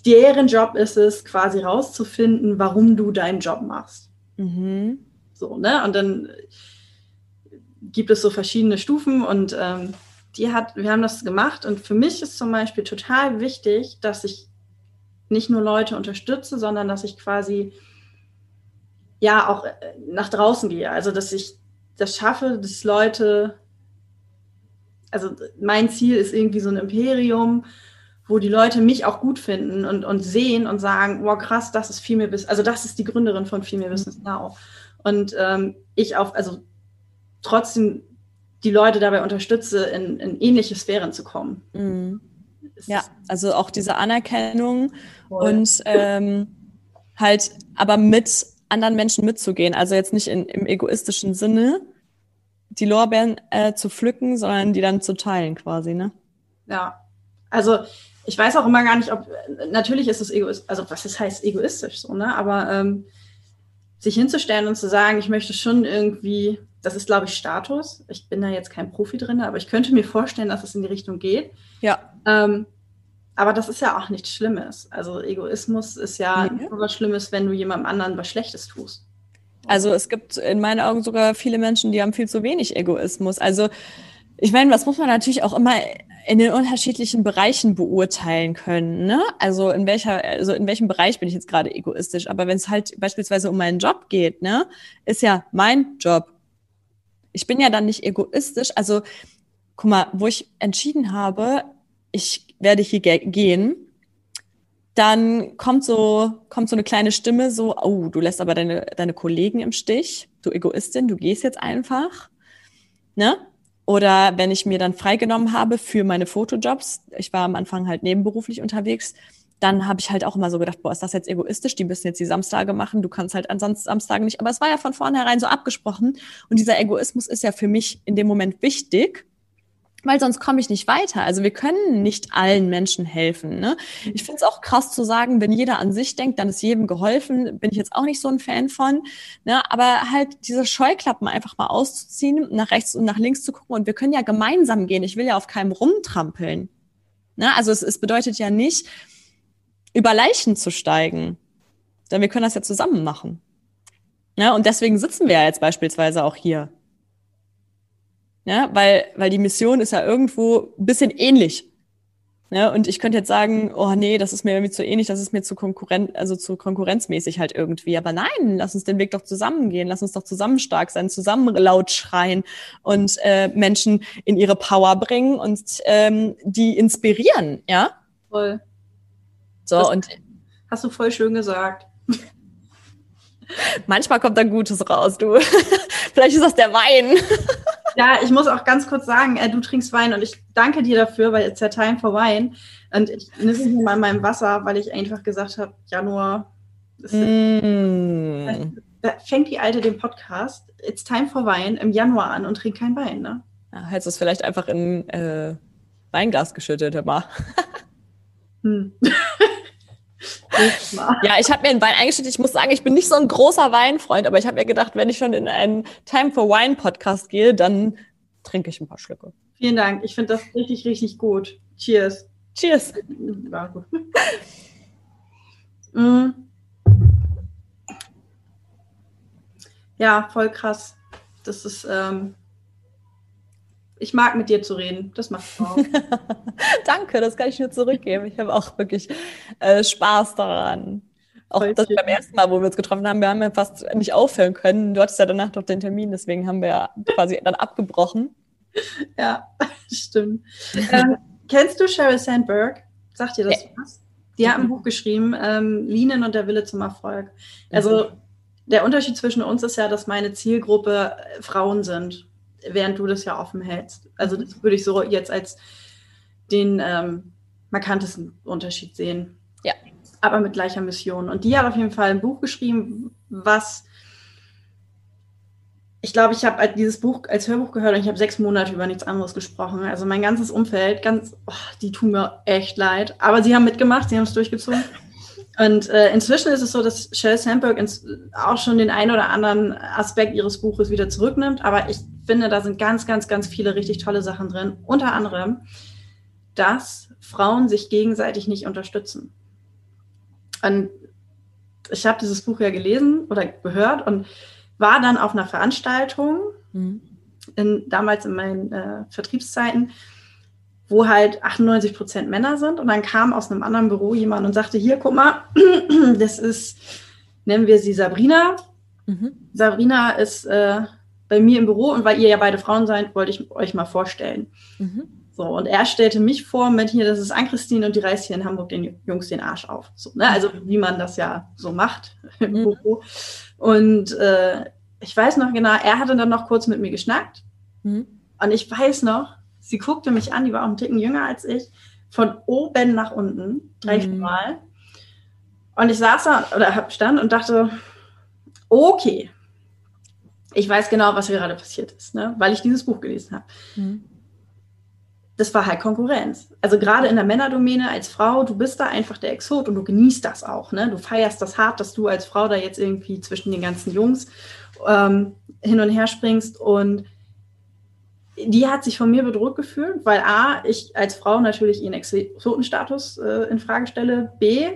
deren Job ist es, quasi rauszufinden, warum du deinen Job machst. Mhm. So, ne? Und dann gibt es so verschiedene Stufen und ähm, die hat, wir haben das gemacht und für mich ist zum Beispiel total wichtig, dass ich nicht nur Leute unterstütze, sondern dass ich quasi ja auch äh, nach draußen gehe. Also dass ich das schaffe, dass Leute, also mein Ziel ist irgendwie so ein Imperium, wo die Leute mich auch gut finden und, und sehen und sagen, wow, krass, das ist viel mehr Business, also das ist die Gründerin von viel mehr Business Now. Und ähm, ich auf, also trotzdem die Leute dabei unterstütze, in, in ähnliche Sphären zu kommen. Mhm. Ja, also auch diese Anerkennung Voll. und ähm, halt aber mit anderen Menschen mitzugehen. Also jetzt nicht in, im egoistischen Sinne, die Lorbeeren äh, zu pflücken, sondern die dann zu teilen quasi, ne? Ja, also ich weiß auch immer gar nicht, ob, natürlich ist es egoistisch, also was das heißt egoistisch so, ne? Aber ähm, sich hinzustellen und zu sagen, ich möchte schon irgendwie das ist, glaube ich, Status. Ich bin da jetzt kein Profi drin, aber ich könnte mir vorstellen, dass es in die Richtung geht. Ja. Ähm, aber das ist ja auch nichts Schlimmes. Also Egoismus ist ja nee. nur was Schlimmes, wenn du jemandem anderen was Schlechtes tust. Also es gibt in meinen Augen sogar viele Menschen, die haben viel zu wenig Egoismus. Also ich meine, was muss man natürlich auch immer in den unterschiedlichen Bereichen beurteilen können. Ne? Also in welcher, also in welchem Bereich bin ich jetzt gerade egoistisch? Aber wenn es halt beispielsweise um meinen Job geht, ne, ist ja mein Job ich bin ja dann nicht egoistisch. Also, guck mal, wo ich entschieden habe, ich werde hier ge gehen, dann kommt so, kommt so eine kleine Stimme so, oh, du lässt aber deine, deine Kollegen im Stich, du Egoistin, du gehst jetzt einfach. Ne? Oder wenn ich mir dann freigenommen habe für meine Fotojobs, ich war am Anfang halt nebenberuflich unterwegs, dann habe ich halt auch immer so gedacht, boah, ist das jetzt egoistisch? Die müssen jetzt die Samstage machen, du kannst halt ansonsten Samstagen nicht. Aber es war ja von vornherein so abgesprochen. Und dieser Egoismus ist ja für mich in dem Moment wichtig, weil sonst komme ich nicht weiter. Also wir können nicht allen Menschen helfen. Ne? Ich finde es auch krass zu sagen, wenn jeder an sich denkt, dann ist jedem geholfen. Bin ich jetzt auch nicht so ein Fan von. Ne? Aber halt diese Scheuklappen einfach mal auszuziehen, nach rechts und nach links zu gucken. Und wir können ja gemeinsam gehen. Ich will ja auf keinem rumtrampeln. Ne? Also es, es bedeutet ja nicht, über Leichen zu steigen. Denn wir können das ja zusammen machen. Ja, und deswegen sitzen wir ja jetzt beispielsweise auch hier. Ja, weil, weil die Mission ist ja irgendwo ein bisschen ähnlich. Ja, und ich könnte jetzt sagen, oh nee, das ist mir irgendwie zu ähnlich, das ist mir zu konkurrent, also zu konkurrenzmäßig halt irgendwie. Aber nein, lass uns den Weg doch zusammen gehen, lass uns doch zusammen stark sein, zusammen laut schreien und äh, Menschen in ihre Power bringen und ähm, die inspirieren, ja? Voll. So, das und hast du voll schön gesagt. Manchmal kommt da Gutes raus, du. Vielleicht ist das der Wein. ja, ich muss auch ganz kurz sagen, äh, du trinkst Wein und ich danke dir dafür, weil it's ja time for Wine. Und ich nehme hier mal mein Wasser, weil ich einfach gesagt habe, Januar. Mm. Da fängt die Alte den Podcast It's time for Wine im Januar an und trinkt keinen Wein, ne? Ja, hättest du es vielleicht einfach in äh, Weinglas geschüttet, immer. hm. ja, ich habe mir einen Wein eingeschüttet. Ich muss sagen, ich bin nicht so ein großer Weinfreund, aber ich habe mir gedacht, wenn ich schon in einen Time for Wine Podcast gehe, dann trinke ich ein paar Schlücke. Vielen Dank. Ich finde das richtig, richtig gut. Cheers. Cheers. Ja, gut. mm. ja, voll krass. Das ist, ähm, ich mag mit dir zu reden. Das macht Spaß. Danke, das kann ich nur zurückgeben. Ich habe auch wirklich äh, Spaß daran. Auch das beim ersten Mal, wo wir uns getroffen haben, wir haben ja fast nicht aufhören können. Du hattest ja danach noch den Termin, deswegen haben wir ja quasi dann abgebrochen. Ja, stimmt. ähm, kennst du Sheryl Sandberg? Sagt dir das ja. was? Die hat ein Buch geschrieben, ähm, Linen und der Wille zum Erfolg. Also mhm. der Unterschied zwischen uns ist ja, dass meine Zielgruppe Frauen sind während du das ja offen hältst. Also das würde ich so jetzt als den ähm, markantesten Unterschied sehen. Ja. Aber mit gleicher Mission. Und die hat auf jeden Fall ein Buch geschrieben, was ich glaube, ich habe dieses Buch als Hörbuch gehört und ich habe sechs Monate über nichts anderes gesprochen. Also mein ganzes Umfeld, ganz, oh, die tun mir echt leid. Aber sie haben mitgemacht, sie haben es durchgezogen. Und äh, inzwischen ist es so, dass Shell Sandberg auch schon den einen oder anderen Aspekt ihres Buches wieder zurücknimmt. Aber ich finde, da sind ganz, ganz, ganz viele richtig tolle Sachen drin. Unter anderem, dass Frauen sich gegenseitig nicht unterstützen. Und ich habe dieses Buch ja gelesen oder gehört und war dann auf einer Veranstaltung, mhm. in, damals in meinen äh, Vertriebszeiten, wo halt 98 Prozent Männer sind. Und dann kam aus einem anderen Büro jemand und sagte, hier, guck mal, das ist, nennen wir sie Sabrina. Mhm. Sabrina ist äh, bei mir im Büro und weil ihr ja beide Frauen seid, wollte ich euch mal vorstellen. Mhm. So, und er stellte mich vor mit hier, das ist Ann-Christine und die reißt hier in Hamburg den Jungs den Arsch auf. So, ne? Also wie man das ja so macht im mhm. Büro. Und äh, ich weiß noch genau, er hatte dann noch kurz mit mir geschnackt. Mhm. Und ich weiß noch, sie guckte mich an, die war auch ein Ticken jünger als ich, von oben nach unten, dreimal. Mhm. Und ich saß da oder stand und dachte, okay, ich weiß genau, was gerade passiert ist, ne? weil ich dieses Buch gelesen habe. Mhm das war halt Konkurrenz. Also gerade in der Männerdomäne als Frau, du bist da einfach der Exot und du genießt das auch. Ne? Du feierst das hart, dass du als Frau da jetzt irgendwie zwischen den ganzen Jungs ähm, hin und her springst. Und die hat sich von mir bedroht gefühlt, weil A, ich als Frau natürlich ihren Exotenstatus äh, in Frage stelle. B,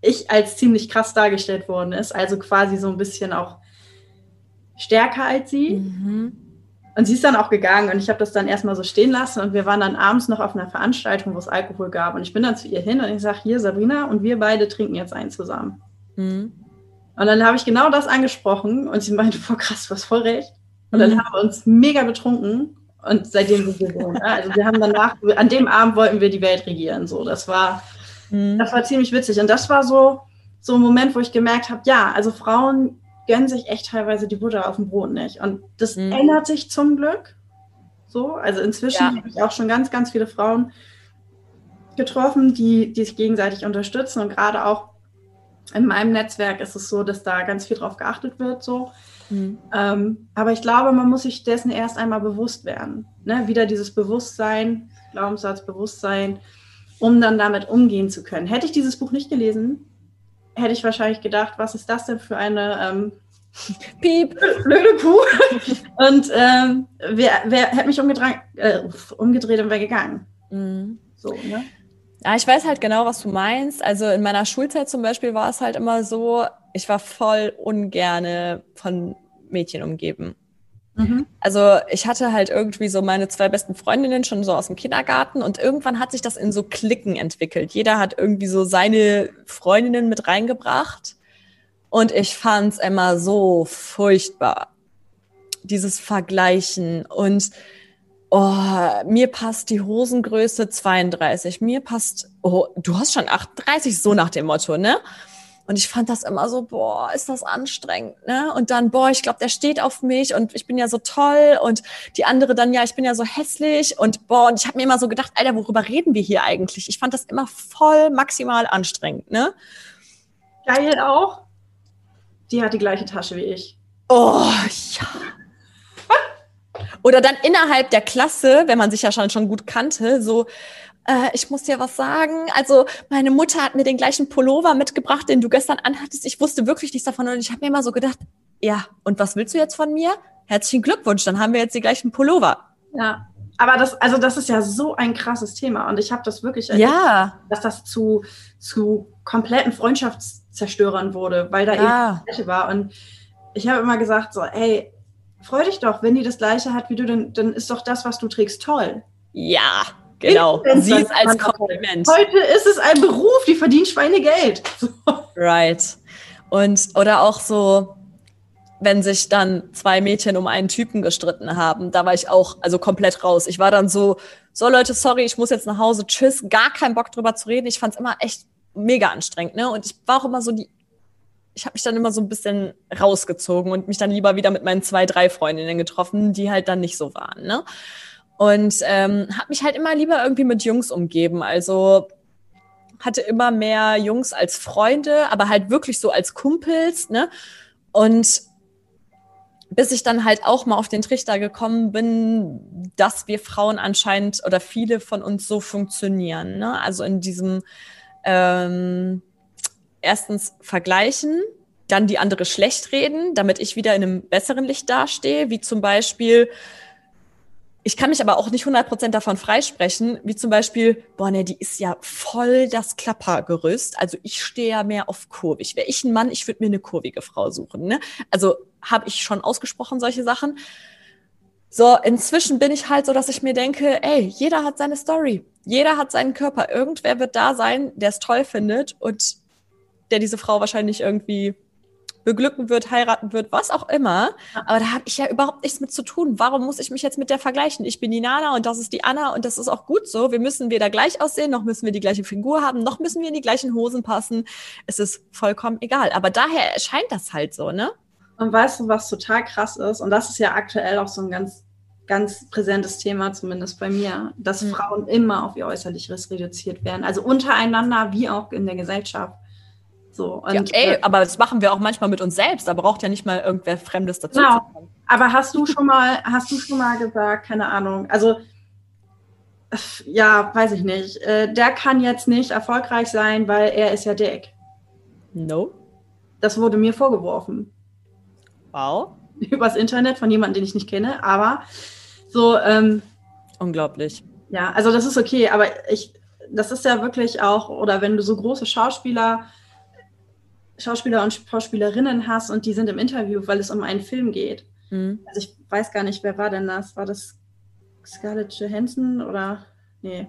ich als ziemlich krass dargestellt worden ist, also quasi so ein bisschen auch stärker als sie. Mhm. Und sie ist dann auch gegangen und ich habe das dann erstmal so stehen lassen und wir waren dann abends noch auf einer Veranstaltung, wo es Alkohol gab. Und ich bin dann zu ihr hin und ich sage, hier Sabrina und wir beide trinken jetzt einen zusammen. Mhm. Und dann habe ich genau das angesprochen und sie meinte, voll krass, was voll recht. Und dann mhm. haben wir uns mega betrunken und seitdem sind wir so. Ne? Also wir haben danach, an dem Abend wollten wir die Welt regieren. So, das war, mhm. das war ziemlich witzig. Und das war so, so ein Moment, wo ich gemerkt habe, ja, also Frauen gönnen sich echt teilweise die Butter auf dem Brot nicht. Und das mhm. ändert sich zum Glück. So, also inzwischen ja. habe ich auch schon ganz, ganz viele Frauen getroffen, die, die sich gegenseitig unterstützen. Und gerade auch in meinem Netzwerk ist es so, dass da ganz viel drauf geachtet wird. So. Mhm. Ähm, aber ich glaube, man muss sich dessen erst einmal bewusst werden. Ne? Wieder dieses Bewusstsein, Glaubenssatz, Bewusstsein, um dann damit umgehen zu können. Hätte ich dieses Buch nicht gelesen, hätte ich wahrscheinlich gedacht, was ist das denn für eine ähm, Piep, blöde Kuh. Und ähm, wer, wer hätte mich äh, umgedreht und wäre gegangen. Mhm. So, ne? Ja, ich weiß halt genau, was du meinst. Also in meiner Schulzeit zum Beispiel war es halt immer so, ich war voll ungerne von Mädchen umgeben. Mhm. Also ich hatte halt irgendwie so meine zwei besten Freundinnen schon so aus dem Kindergarten und irgendwann hat sich das in so Klicken entwickelt. Jeder hat irgendwie so seine Freundinnen mit reingebracht und ich fand's immer so furchtbar, dieses Vergleichen und oh, mir passt die Hosengröße 32, mir passt, oh, du hast schon 38, so nach dem Motto, ne? Und ich fand das immer so, boah, ist das anstrengend, ne? Und dann, boah, ich glaube, der steht auf mich und ich bin ja so toll und die andere dann, ja, ich bin ja so hässlich und boah, und ich habe mir immer so gedacht, Alter, worüber reden wir hier eigentlich? Ich fand das immer voll maximal anstrengend, ne? Geil auch. Die hat die gleiche Tasche wie ich. Oh, ja. Oder dann innerhalb der Klasse, wenn man sich ja schon, schon gut kannte, so, äh, ich muss dir was sagen. Also meine Mutter hat mir den gleichen Pullover mitgebracht, den du gestern anhattest. Ich wusste wirklich nichts davon und ich habe mir immer so gedacht, ja, und was willst du jetzt von mir? Herzlichen Glückwunsch, dann haben wir jetzt die gleichen Pullover. Ja, aber das, also das ist ja so ein krasses Thema und ich habe das wirklich erlebt, ja. dass das zu, zu kompletten Freundschaftszerstörern wurde, weil da ja. eben das Gleiche war. Und ich habe immer gesagt so, ey, freu dich doch, wenn die das Gleiche hat wie du, dann, dann ist doch das, was du trägst, toll. Ja. Genau, sie ist als Kompliment. Heute ist es ein Beruf, die verdient Schweinegeld. Right. Und, oder auch so, wenn sich dann zwei Mädchen um einen Typen gestritten haben, da war ich auch, also komplett raus. Ich war dann so, so Leute, sorry, ich muss jetzt nach Hause, tschüss, gar keinen Bock drüber zu reden. Ich fand es immer echt mega anstrengend, ne? Und ich war auch immer so die, ich habe mich dann immer so ein bisschen rausgezogen und mich dann lieber wieder mit meinen zwei, drei Freundinnen getroffen, die halt dann nicht so waren, ne? Und ähm, habe mich halt immer lieber irgendwie mit Jungs umgeben. Also hatte immer mehr Jungs als Freunde, aber halt wirklich so als Kumpels, ne? Und bis ich dann halt auch mal auf den Trichter gekommen bin, dass wir Frauen anscheinend oder viele von uns so funktionieren. Ne? Also in diesem ähm, erstens vergleichen, dann die andere schlecht reden, damit ich wieder in einem besseren Licht dastehe, wie zum Beispiel, ich kann mich aber auch nicht 100% davon freisprechen, wie zum Beispiel, boah, ne, die ist ja voll das Klappergerüst. Also ich stehe ja mehr auf kurvig. Wäre ich ein Mann, ich würde mir eine kurvige Frau suchen. Ne? Also habe ich schon ausgesprochen solche Sachen. So, inzwischen bin ich halt so, dass ich mir denke, ey, jeder hat seine Story. Jeder hat seinen Körper. Irgendwer wird da sein, der es toll findet und der diese Frau wahrscheinlich irgendwie beglücken wird, heiraten wird, was auch immer. Aber da habe ich ja überhaupt nichts mit zu tun. Warum muss ich mich jetzt mit der vergleichen? Ich bin die Nana und das ist die Anna und das ist auch gut so. Wir müssen weder gleich aussehen, noch müssen wir die gleiche Figur haben, noch müssen wir in die gleichen Hosen passen. Es ist vollkommen egal. Aber daher erscheint das halt so, ne? Und weißt du, was total krass ist? Und das ist ja aktuell auch so ein ganz, ganz präsentes Thema, zumindest bei mir, dass mhm. Frauen immer auf ihr Äußerliches reduziert werden. Also untereinander wie auch in der Gesellschaft. So, und, ja, ey, äh, aber das machen wir auch manchmal mit uns selbst. Da braucht ja nicht mal irgendwer Fremdes dazu. Genau. Aber hast du schon mal, hast du schon mal gesagt, keine Ahnung, also ja, weiß ich nicht. Äh, der kann jetzt nicht erfolgreich sein, weil er ist ja dick. No. Das wurde mir vorgeworfen. Wow. Übers Internet von jemandem, den ich nicht kenne, aber so. Ähm, Unglaublich. Ja, also das ist okay, aber ich, das ist ja wirklich auch, oder wenn du so große Schauspieler Schauspieler und Schauspielerinnen hast und die sind im Interview, weil es um einen Film geht. Mhm. Also ich weiß gar nicht, wer war denn das? War das Scarlett Johansson oder nee?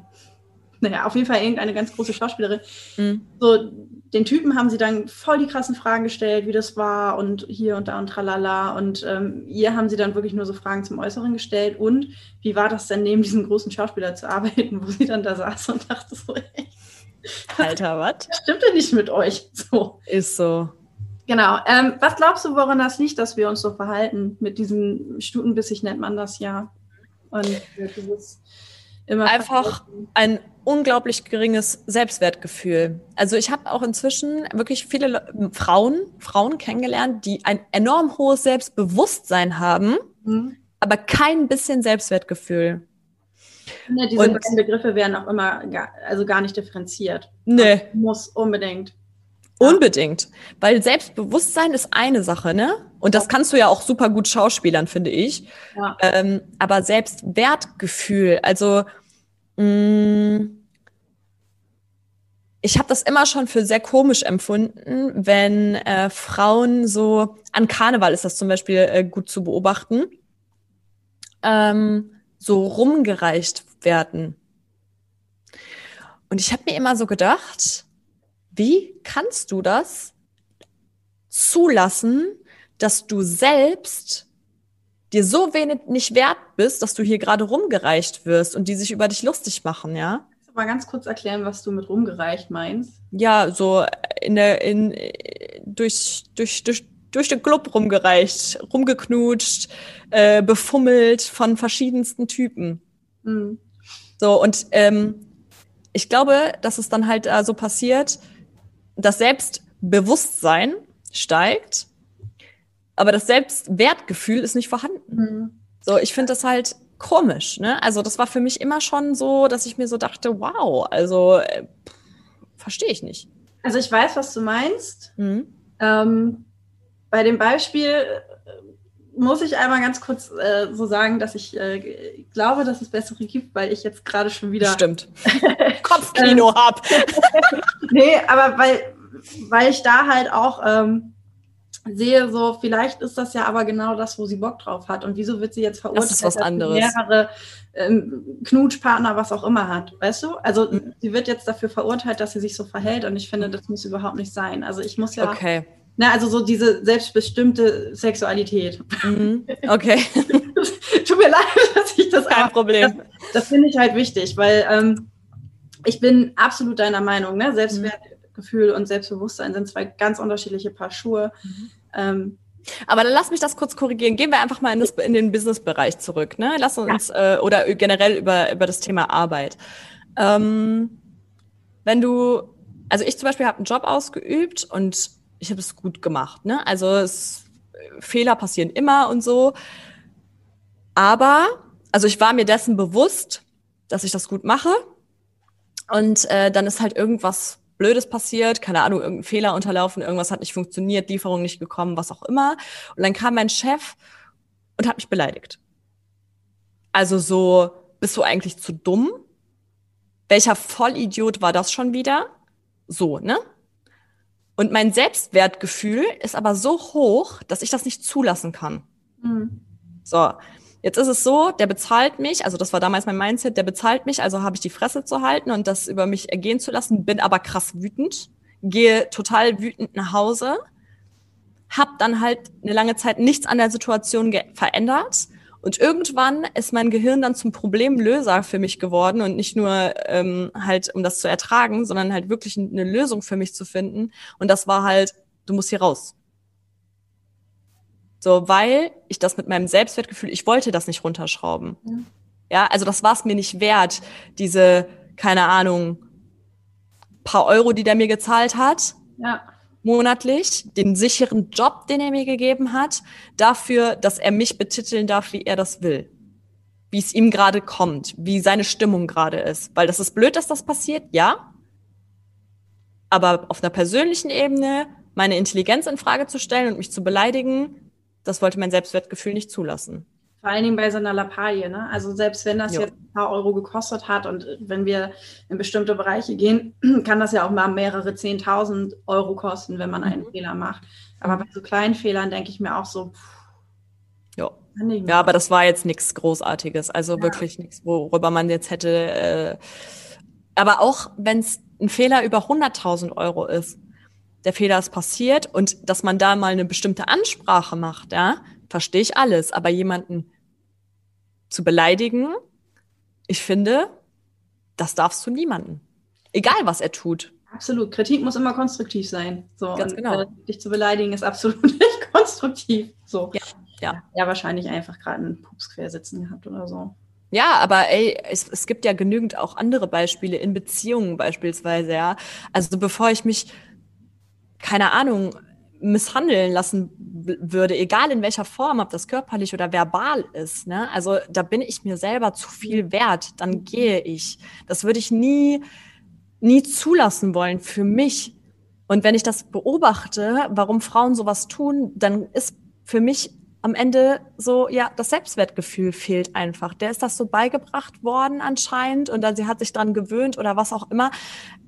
Naja, auf jeden Fall irgendeine ganz große Schauspielerin. Mhm. So, den Typen haben sie dann voll die krassen Fragen gestellt, wie das war und hier und da und tralala. Und ähm, ihr haben sie dann wirklich nur so Fragen zum Äußeren gestellt. Und wie war das denn, neben diesem großen Schauspieler zu arbeiten, wo sie dann da saß und dachte so, ey, Alter, was? Stimmt denn nicht mit euch? So. Ist so. Genau. Ähm, was glaubst du, woran das liegt, dass wir uns so verhalten? Mit diesem Stutenbissig nennt man das ja. Und dieses immer einfach ein unglaublich geringes Selbstwertgefühl. Also ich habe auch inzwischen wirklich viele Le Frauen, Frauen kennengelernt, die ein enorm hohes Selbstbewusstsein haben, mhm. aber kein bisschen Selbstwertgefühl. Ne, diese und, beiden Begriffe werden auch immer gar, also gar nicht differenziert. Nee. Muss unbedingt. Unbedingt. Weil Selbstbewusstsein ist eine Sache, ne? Und das kannst du ja auch super gut schauspielern, finde ich. Ja. Ähm, aber Selbstwertgefühl, also mh, mm, ich habe das immer schon für sehr komisch empfunden, wenn äh, Frauen so, an Karneval ist das zum Beispiel äh, gut zu beobachten, ähm, so rumgereicht werden. Und ich habe mir immer so gedacht, wie kannst du das zulassen, dass du selbst dir so wenig nicht wert bist, dass du hier gerade rumgereicht wirst und die sich über dich lustig machen, ja? Kannst du mal ganz kurz erklären, was du mit rumgereicht meinst? Ja, so in der in durch durch durch durch den Club rumgereicht, rumgeknutscht, äh, befummelt von verschiedensten Typen. Mhm. So, und ähm, ich glaube, dass es dann halt äh, so passiert, das Selbstbewusstsein steigt, aber das Selbstwertgefühl ist nicht vorhanden. Mhm. So, ich finde das halt komisch, ne? Also, das war für mich immer schon so, dass ich mir so dachte, wow, also äh, verstehe ich nicht. Also, ich weiß, was du meinst. Mhm. Ähm, bei dem Beispiel muss ich einmal ganz kurz äh, so sagen, dass ich äh, glaube, dass es bessere gibt, weil ich jetzt gerade schon wieder. Stimmt. Kopfkino ähm, habe. nee, aber weil, weil ich da halt auch ähm, sehe, so, vielleicht ist das ja aber genau das, wo sie Bock drauf hat. Und wieso wird sie jetzt verurteilt, das ist was anderes. mehrere ähm, Knutschpartner, was auch immer hat? Weißt du? Also, mhm. sie wird jetzt dafür verurteilt, dass sie sich so verhält. Und ich finde, das muss überhaupt nicht sein. Also, ich muss ja. Okay na, also so diese selbstbestimmte Sexualität. Mhm. Okay. Tut mir leid, dass ich das. Kein Problem. Das, das finde ich halt wichtig, weil ähm, ich bin absolut deiner Meinung. Ne? Selbstwertgefühl mhm. und Selbstbewusstsein sind zwei ganz unterschiedliche Paar Schuhe. Mhm. Ähm, aber dann lass mich das kurz korrigieren. Gehen wir einfach mal in, das, in den Business-Bereich zurück. Ne? Lass uns ja. äh, oder generell über, über das Thema Arbeit. Ähm, wenn du, also ich zum Beispiel habe einen Job ausgeübt und ich habe es gut gemacht. Ne? Also es, Fehler passieren immer und so. Aber, also ich war mir dessen bewusst, dass ich das gut mache. Und äh, dann ist halt irgendwas Blödes passiert, keine Ahnung, irgendein Fehler unterlaufen, irgendwas hat nicht funktioniert, Lieferung nicht gekommen, was auch immer. Und dann kam mein Chef und hat mich beleidigt. Also so, bist du eigentlich zu dumm? Welcher Vollidiot war das schon wieder? So, ne? Und mein Selbstwertgefühl ist aber so hoch, dass ich das nicht zulassen kann. Mhm. So, jetzt ist es so, der bezahlt mich, also das war damals mein Mindset, der bezahlt mich, also habe ich die Fresse zu halten und das über mich ergehen zu lassen, bin aber krass wütend, gehe total wütend nach Hause, hab dann halt eine lange Zeit nichts an der Situation verändert und irgendwann ist mein Gehirn dann zum Problemlöser für mich geworden und nicht nur ähm, halt, um das zu ertragen, sondern halt wirklich eine Lösung für mich zu finden. Und das war halt, du musst hier raus. So, weil ich das mit meinem Selbstwertgefühl, ich wollte das nicht runterschrauben. Ja, ja also das war es mir nicht wert, diese, keine Ahnung, paar Euro, die der mir gezahlt hat. Ja monatlich, den sicheren Job, den er mir gegeben hat, dafür, dass er mich betiteln darf, wie er das will. Wie es ihm gerade kommt, wie seine Stimmung gerade ist. Weil das ist blöd, dass das passiert, ja. Aber auf einer persönlichen Ebene meine Intelligenz in Frage zu stellen und mich zu beleidigen, das wollte mein Selbstwertgefühl nicht zulassen. Vor allen Dingen bei so einer Lappalie. Ne? Also selbst wenn das jo. jetzt ein paar Euro gekostet hat und wenn wir in bestimmte Bereiche gehen, kann das ja auch mal mehrere Zehntausend Euro kosten, wenn man einen mhm. Fehler macht. Aber bei so kleinen Fehlern denke ich mir auch so, ja. ja, aber das war jetzt nichts Großartiges. Also ja. wirklich nichts, worüber man jetzt hätte. Äh, aber auch wenn es ein Fehler über 100.000 Euro ist, der Fehler ist passiert und dass man da mal eine bestimmte Ansprache macht, ja, verstehe ich alles. Aber jemanden zu beleidigen, ich finde, das darfst du niemanden. Egal, was er tut. Absolut. Kritik muss immer konstruktiv sein. So, Ganz und, genau. Äh, dich zu beleidigen ist absolut nicht konstruktiv. So. Ja, ja. ja wahrscheinlich einfach gerade einen Pups quersitzen gehabt oder so. Ja, aber ey, es, es gibt ja genügend auch andere Beispiele in Beziehungen beispielsweise, ja. Also bevor ich mich, keine Ahnung, misshandeln lassen würde, egal in welcher Form, ob das körperlich oder verbal ist. Ne? Also da bin ich mir selber zu viel wert, dann gehe ich. Das würde ich nie, nie zulassen wollen für mich. Und wenn ich das beobachte, warum Frauen sowas tun, dann ist für mich am Ende so, ja, das Selbstwertgefühl fehlt einfach. Der ist das so beigebracht worden anscheinend und dann sie hat sich dran gewöhnt oder was auch immer.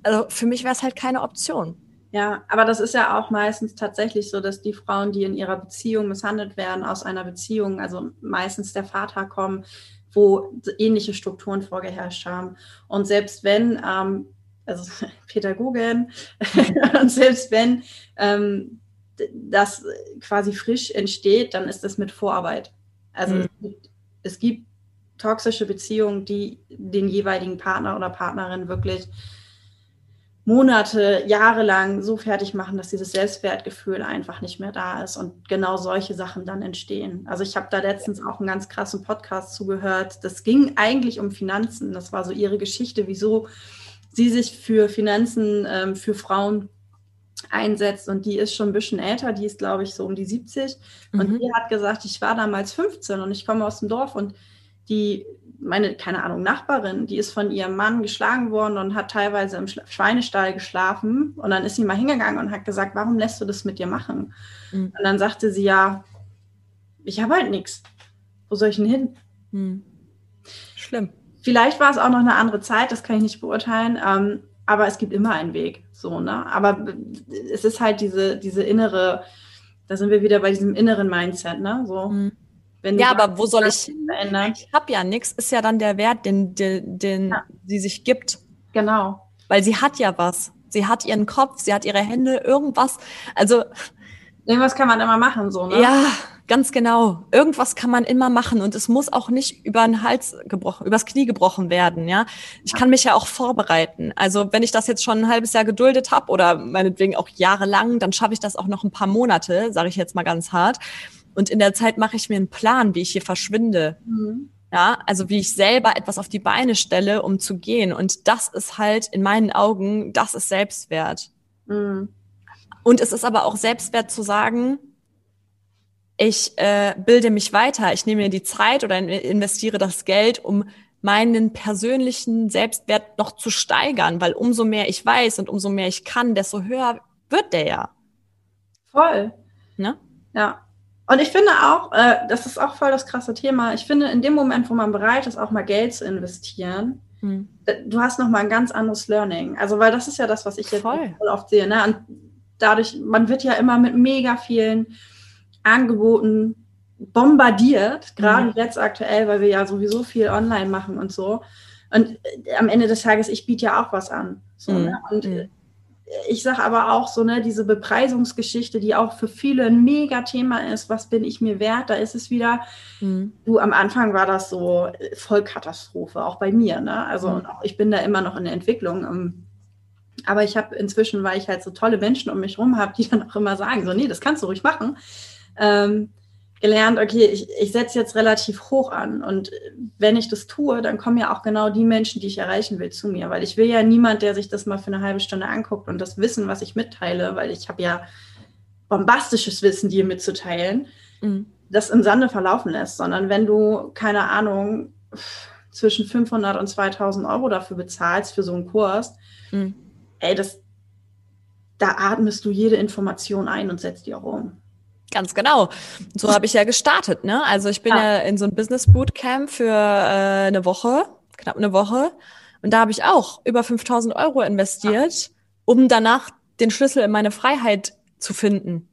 Also für mich wäre es halt keine Option. Ja, aber das ist ja auch meistens tatsächlich so, dass die Frauen, die in ihrer Beziehung misshandelt werden, aus einer Beziehung, also meistens der Vater kommen, wo ähnliche Strukturen vorgeherrscht haben. Und selbst wenn, ähm, also Pädagogen, und selbst wenn ähm, das quasi frisch entsteht, dann ist das mit Vorarbeit. Also mhm. es, gibt, es gibt toxische Beziehungen, die den jeweiligen Partner oder Partnerin wirklich Monate, Jahre lang so fertig machen, dass dieses Selbstwertgefühl einfach nicht mehr da ist und genau solche Sachen dann entstehen. Also ich habe da letztens auch einen ganz krassen Podcast zugehört. Das ging eigentlich um Finanzen. Das war so ihre Geschichte, wieso sie sich für Finanzen ähm, für Frauen einsetzt und die ist schon ein bisschen älter, die ist glaube ich so um die 70 mhm. und die hat gesagt, ich war damals 15 und ich komme aus dem Dorf und die meine, keine Ahnung, Nachbarin, die ist von ihrem Mann geschlagen worden und hat teilweise im Schweinestall geschlafen. Und dann ist sie mal hingegangen und hat gesagt, warum lässt du das mit dir machen? Mhm. Und dann sagte sie, ja, ich habe halt nichts. Wo soll ich denn hin? Mhm. Schlimm. Vielleicht war es auch noch eine andere Zeit, das kann ich nicht beurteilen. Ähm, aber es gibt immer einen Weg. So, ne? Aber es ist halt diese, diese innere, da sind wir wieder bei diesem inneren Mindset, ne? So. Mhm ja, aber wo soll ich verändern? Ich habe ja nichts, ist ja dann der Wert, den, den, den ja. sie sich gibt. Genau. Weil sie hat ja was. Sie hat ihren Kopf, sie hat ihre Hände, irgendwas. Also. Irgendwas kann man immer machen, so, ne? Ja, ganz genau. Irgendwas kann man immer machen und es muss auch nicht über den Hals gebrochen, übers Knie gebrochen werden, ja. Ich kann mich ja auch vorbereiten. Also wenn ich das jetzt schon ein halbes Jahr geduldet habe oder meinetwegen auch jahrelang, dann schaffe ich das auch noch ein paar Monate, sage ich jetzt mal ganz hart. Und in der Zeit mache ich mir einen Plan, wie ich hier verschwinde. Mhm. Ja, also wie ich selber etwas auf die Beine stelle, um zu gehen. Und das ist halt in meinen Augen, das ist Selbstwert. Mhm. Und es ist aber auch Selbstwert zu sagen, ich äh, bilde mich weiter, ich nehme mir die Zeit oder investiere das Geld, um meinen persönlichen Selbstwert noch zu steigern, weil umso mehr ich weiß und umso mehr ich kann, desto höher wird der ja. Voll. Ne? Ja. Und ich finde auch, äh, das ist auch voll das krasse Thema. Ich finde, in dem Moment, wo man bereit ist, auch mal Geld zu investieren, hm. du hast noch mal ein ganz anderes Learning. Also, weil das ist ja das, was ich jetzt voll, oft sehe. Ne? Und dadurch, man wird ja immer mit mega vielen Angeboten bombardiert, gerade mhm. jetzt aktuell, weil wir ja sowieso viel online machen und so. Und äh, am Ende des Tages, ich biete ja auch was an. So, mhm. ne? Und mhm. Ich sage aber auch so, ne, diese Bepreisungsgeschichte, die auch für viele ein mega Thema ist, was bin ich mir wert, da ist es wieder, mhm. du, am Anfang war das so äh, Vollkatastrophe, auch bei mir, ne? Also mhm. ich bin da immer noch in der Entwicklung. Ähm, aber ich habe inzwischen, weil ich halt so tolle Menschen um mich rum habe, die dann auch immer sagen, so, nee, das kannst du ruhig machen. Ähm, gelernt, okay, ich, ich setze jetzt relativ hoch an. Und wenn ich das tue, dann kommen ja auch genau die Menschen, die ich erreichen will, zu mir. Weil ich will ja niemand, der sich das mal für eine halbe Stunde anguckt und das Wissen, was ich mitteile, weil ich habe ja bombastisches Wissen dir mitzuteilen, mhm. das im Sande verlaufen lässt, sondern wenn du, keine Ahnung, zwischen 500 und 2000 Euro dafür bezahlst für so einen Kurs, mhm. ey, das, da atmest du jede Information ein und setzt die auch um. Ganz genau. So habe ich ja gestartet. Ne? Also ich bin ja. ja in so ein Business Bootcamp für äh, eine Woche, knapp eine Woche. Und da habe ich auch über 5000 Euro investiert, um danach den Schlüssel in meine Freiheit zu finden.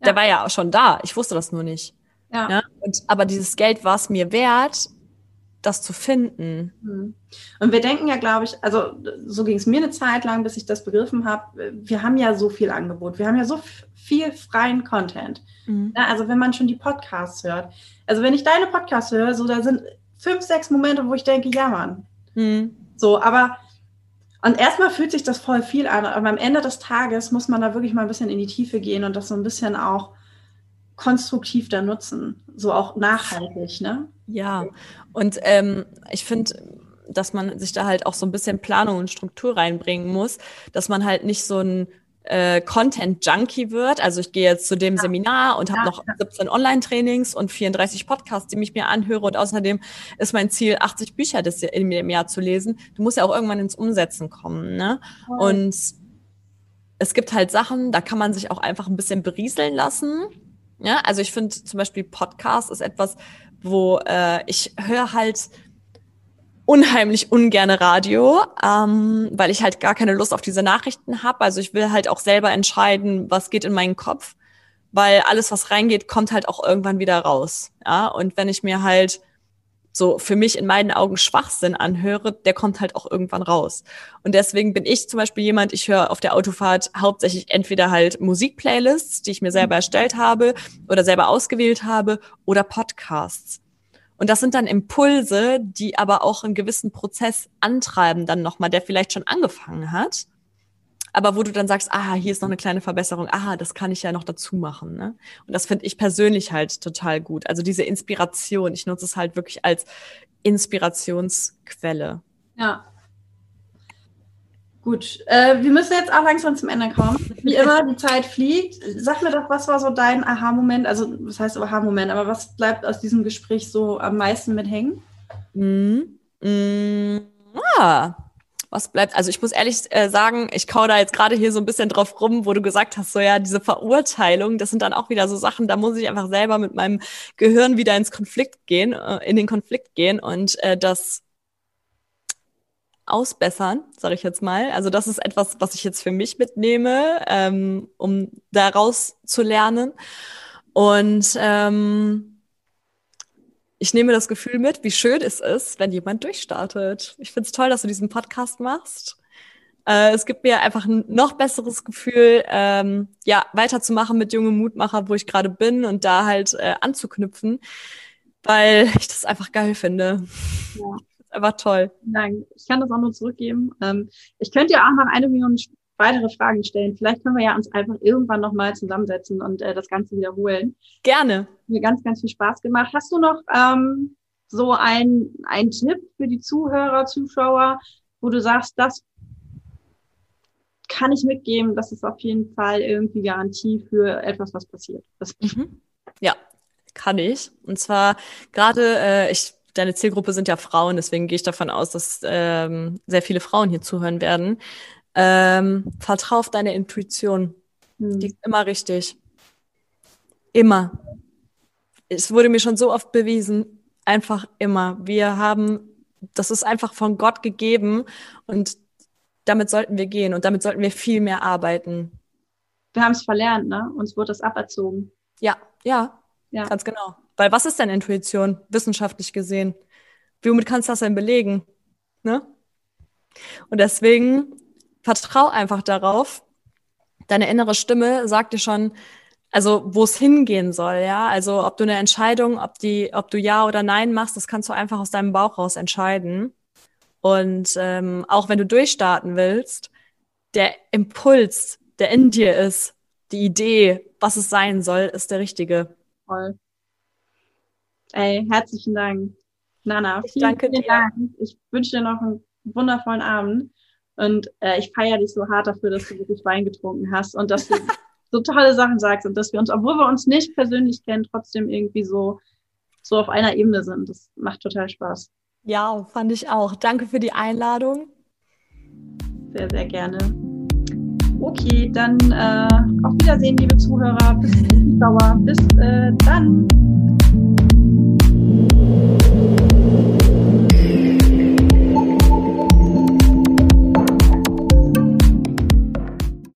Ja. Der war ja auch schon da. Ich wusste das nur nicht. Ja. ja? Und, aber dieses Geld war es mir wert, das zu finden. Mhm. Und wir denken ja, glaube ich, also so ging es mir eine Zeit lang, bis ich das begriffen habe, wir haben ja so viel Angebot, wir haben ja so viel freien Content. Mhm. Also wenn man schon die Podcasts hört, also wenn ich deine Podcasts höre, so da sind fünf, sechs Momente, wo ich denke, ja Mann. Mhm. So, aber und erstmal fühlt sich das voll viel an, aber am Ende des Tages muss man da wirklich mal ein bisschen in die Tiefe gehen und das so ein bisschen auch konstruktiv da nutzen, so auch nachhaltig, ne? Ja, und ähm, ich finde, dass man sich da halt auch so ein bisschen Planung und Struktur reinbringen muss, dass man halt nicht so ein äh, Content-Junkie wird. Also ich gehe jetzt zu dem ja. Seminar und habe ja, noch 17 Online-Trainings und 34 Podcasts, die mich mir anhöre. Und außerdem ist mein Ziel, 80 Bücher das im Jahr zu lesen. Du musst ja auch irgendwann ins Umsetzen kommen. Ne? Oh. Und es gibt halt Sachen, da kann man sich auch einfach ein bisschen berieseln lassen. Ja, also ich finde zum Beispiel Podcast ist etwas, wo äh, ich höre halt unheimlich ungerne Radio, ähm, weil ich halt gar keine Lust auf diese Nachrichten habe. Also ich will halt auch selber entscheiden, was geht in meinen Kopf, weil alles, was reingeht, kommt halt auch irgendwann wieder raus. Ja, und wenn ich mir halt so für mich in meinen Augen Schwachsinn anhöre, der kommt halt auch irgendwann raus. Und deswegen bin ich zum Beispiel jemand, ich höre auf der Autofahrt hauptsächlich entweder halt Musikplaylists, die ich mir selber erstellt habe oder selber ausgewählt habe, oder Podcasts. Und das sind dann Impulse, die aber auch einen gewissen Prozess antreiben dann nochmal, der vielleicht schon angefangen hat aber wo du dann sagst, ah, hier ist noch eine kleine Verbesserung, ah, das kann ich ja noch dazu machen. Ne? Und das finde ich persönlich halt total gut. Also diese Inspiration, ich nutze es halt wirklich als Inspirationsquelle. Ja. Gut, äh, wir müssen jetzt auch langsam zum Ende kommen. Wie immer, die Zeit fliegt. Sag mir doch, was war so dein Aha-Moment? Also, was heißt Aha-Moment? Aber was bleibt aus diesem Gespräch so am meisten mit hängen? Mm, mm, ah, was bleibt? Also ich muss ehrlich äh, sagen, ich kau da jetzt gerade hier so ein bisschen drauf rum, wo du gesagt hast, so ja, diese Verurteilung, das sind dann auch wieder so Sachen, da muss ich einfach selber mit meinem Gehirn wieder ins Konflikt gehen, äh, in den Konflikt gehen und äh, das ausbessern, sage ich jetzt mal. Also das ist etwas, was ich jetzt für mich mitnehme, ähm, um daraus zu lernen. Und ähm, ich nehme das Gefühl mit, wie schön es ist, wenn jemand durchstartet. Ich finde es toll, dass du diesen Podcast machst. Äh, es gibt mir einfach ein noch besseres Gefühl, ähm, ja, weiterzumachen mit jungen Mutmacher, wo ich gerade bin und da halt äh, anzuknüpfen, weil ich das einfach geil finde. Ja. Einfach toll. Nein, ich kann das auch nur zurückgeben. Ähm, ich könnte ja auch noch eine Million weitere Fragen stellen. Vielleicht können wir ja uns einfach irgendwann nochmal zusammensetzen und äh, das Ganze wiederholen. Gerne. Mir ganz, ganz viel Spaß gemacht. Hast du noch ähm, so ein, ein Tipp für die Zuhörer, Zuschauer, wo du sagst, das kann ich mitgeben, das ist auf jeden Fall irgendwie Garantie für etwas, was passiert. Mhm. Ja, kann ich. Und zwar gerade, äh, ich, deine Zielgruppe sind ja Frauen, deswegen gehe ich davon aus, dass ähm, sehr viele Frauen hier zuhören werden. Ähm, vertrau auf deine Intuition. Hm. Die ist immer richtig. Immer. es wurde mir schon so oft bewiesen, einfach immer. Wir haben, das ist einfach von Gott gegeben und damit sollten wir gehen und damit sollten wir viel mehr arbeiten. Wir haben es verlernt, ne? Uns wurde das aberzogen. Ja, ja, ja, ganz genau. Weil was ist denn Intuition, wissenschaftlich gesehen? Womit kannst du das denn belegen? Ne? Und deswegen vertrau einfach darauf. Deine innere Stimme sagt dir schon, also wo es hingehen soll, ja. Also ob du eine Entscheidung, ob die, ob du ja oder nein machst, das kannst du einfach aus deinem Bauch raus entscheiden. Und ähm, auch wenn du durchstarten willst, der Impuls, der in dir ist, die Idee, was es sein soll, ist der richtige. Voll. Ey, herzlichen Dank. Nana, ich danke vielen dir. Dank. Ich wünsche dir noch einen wundervollen Abend. Und äh, ich feiere dich so hart dafür, dass du wirklich Wein getrunken hast und dass du so tolle Sachen sagst und dass wir uns, obwohl wir uns nicht persönlich kennen, trotzdem irgendwie so, so auf einer Ebene sind. Das macht total Spaß. Ja, fand ich auch. Danke für die Einladung. Sehr, sehr gerne. Okay, dann äh, auf Wiedersehen, liebe Zuhörer. Bis, Bis äh, dann.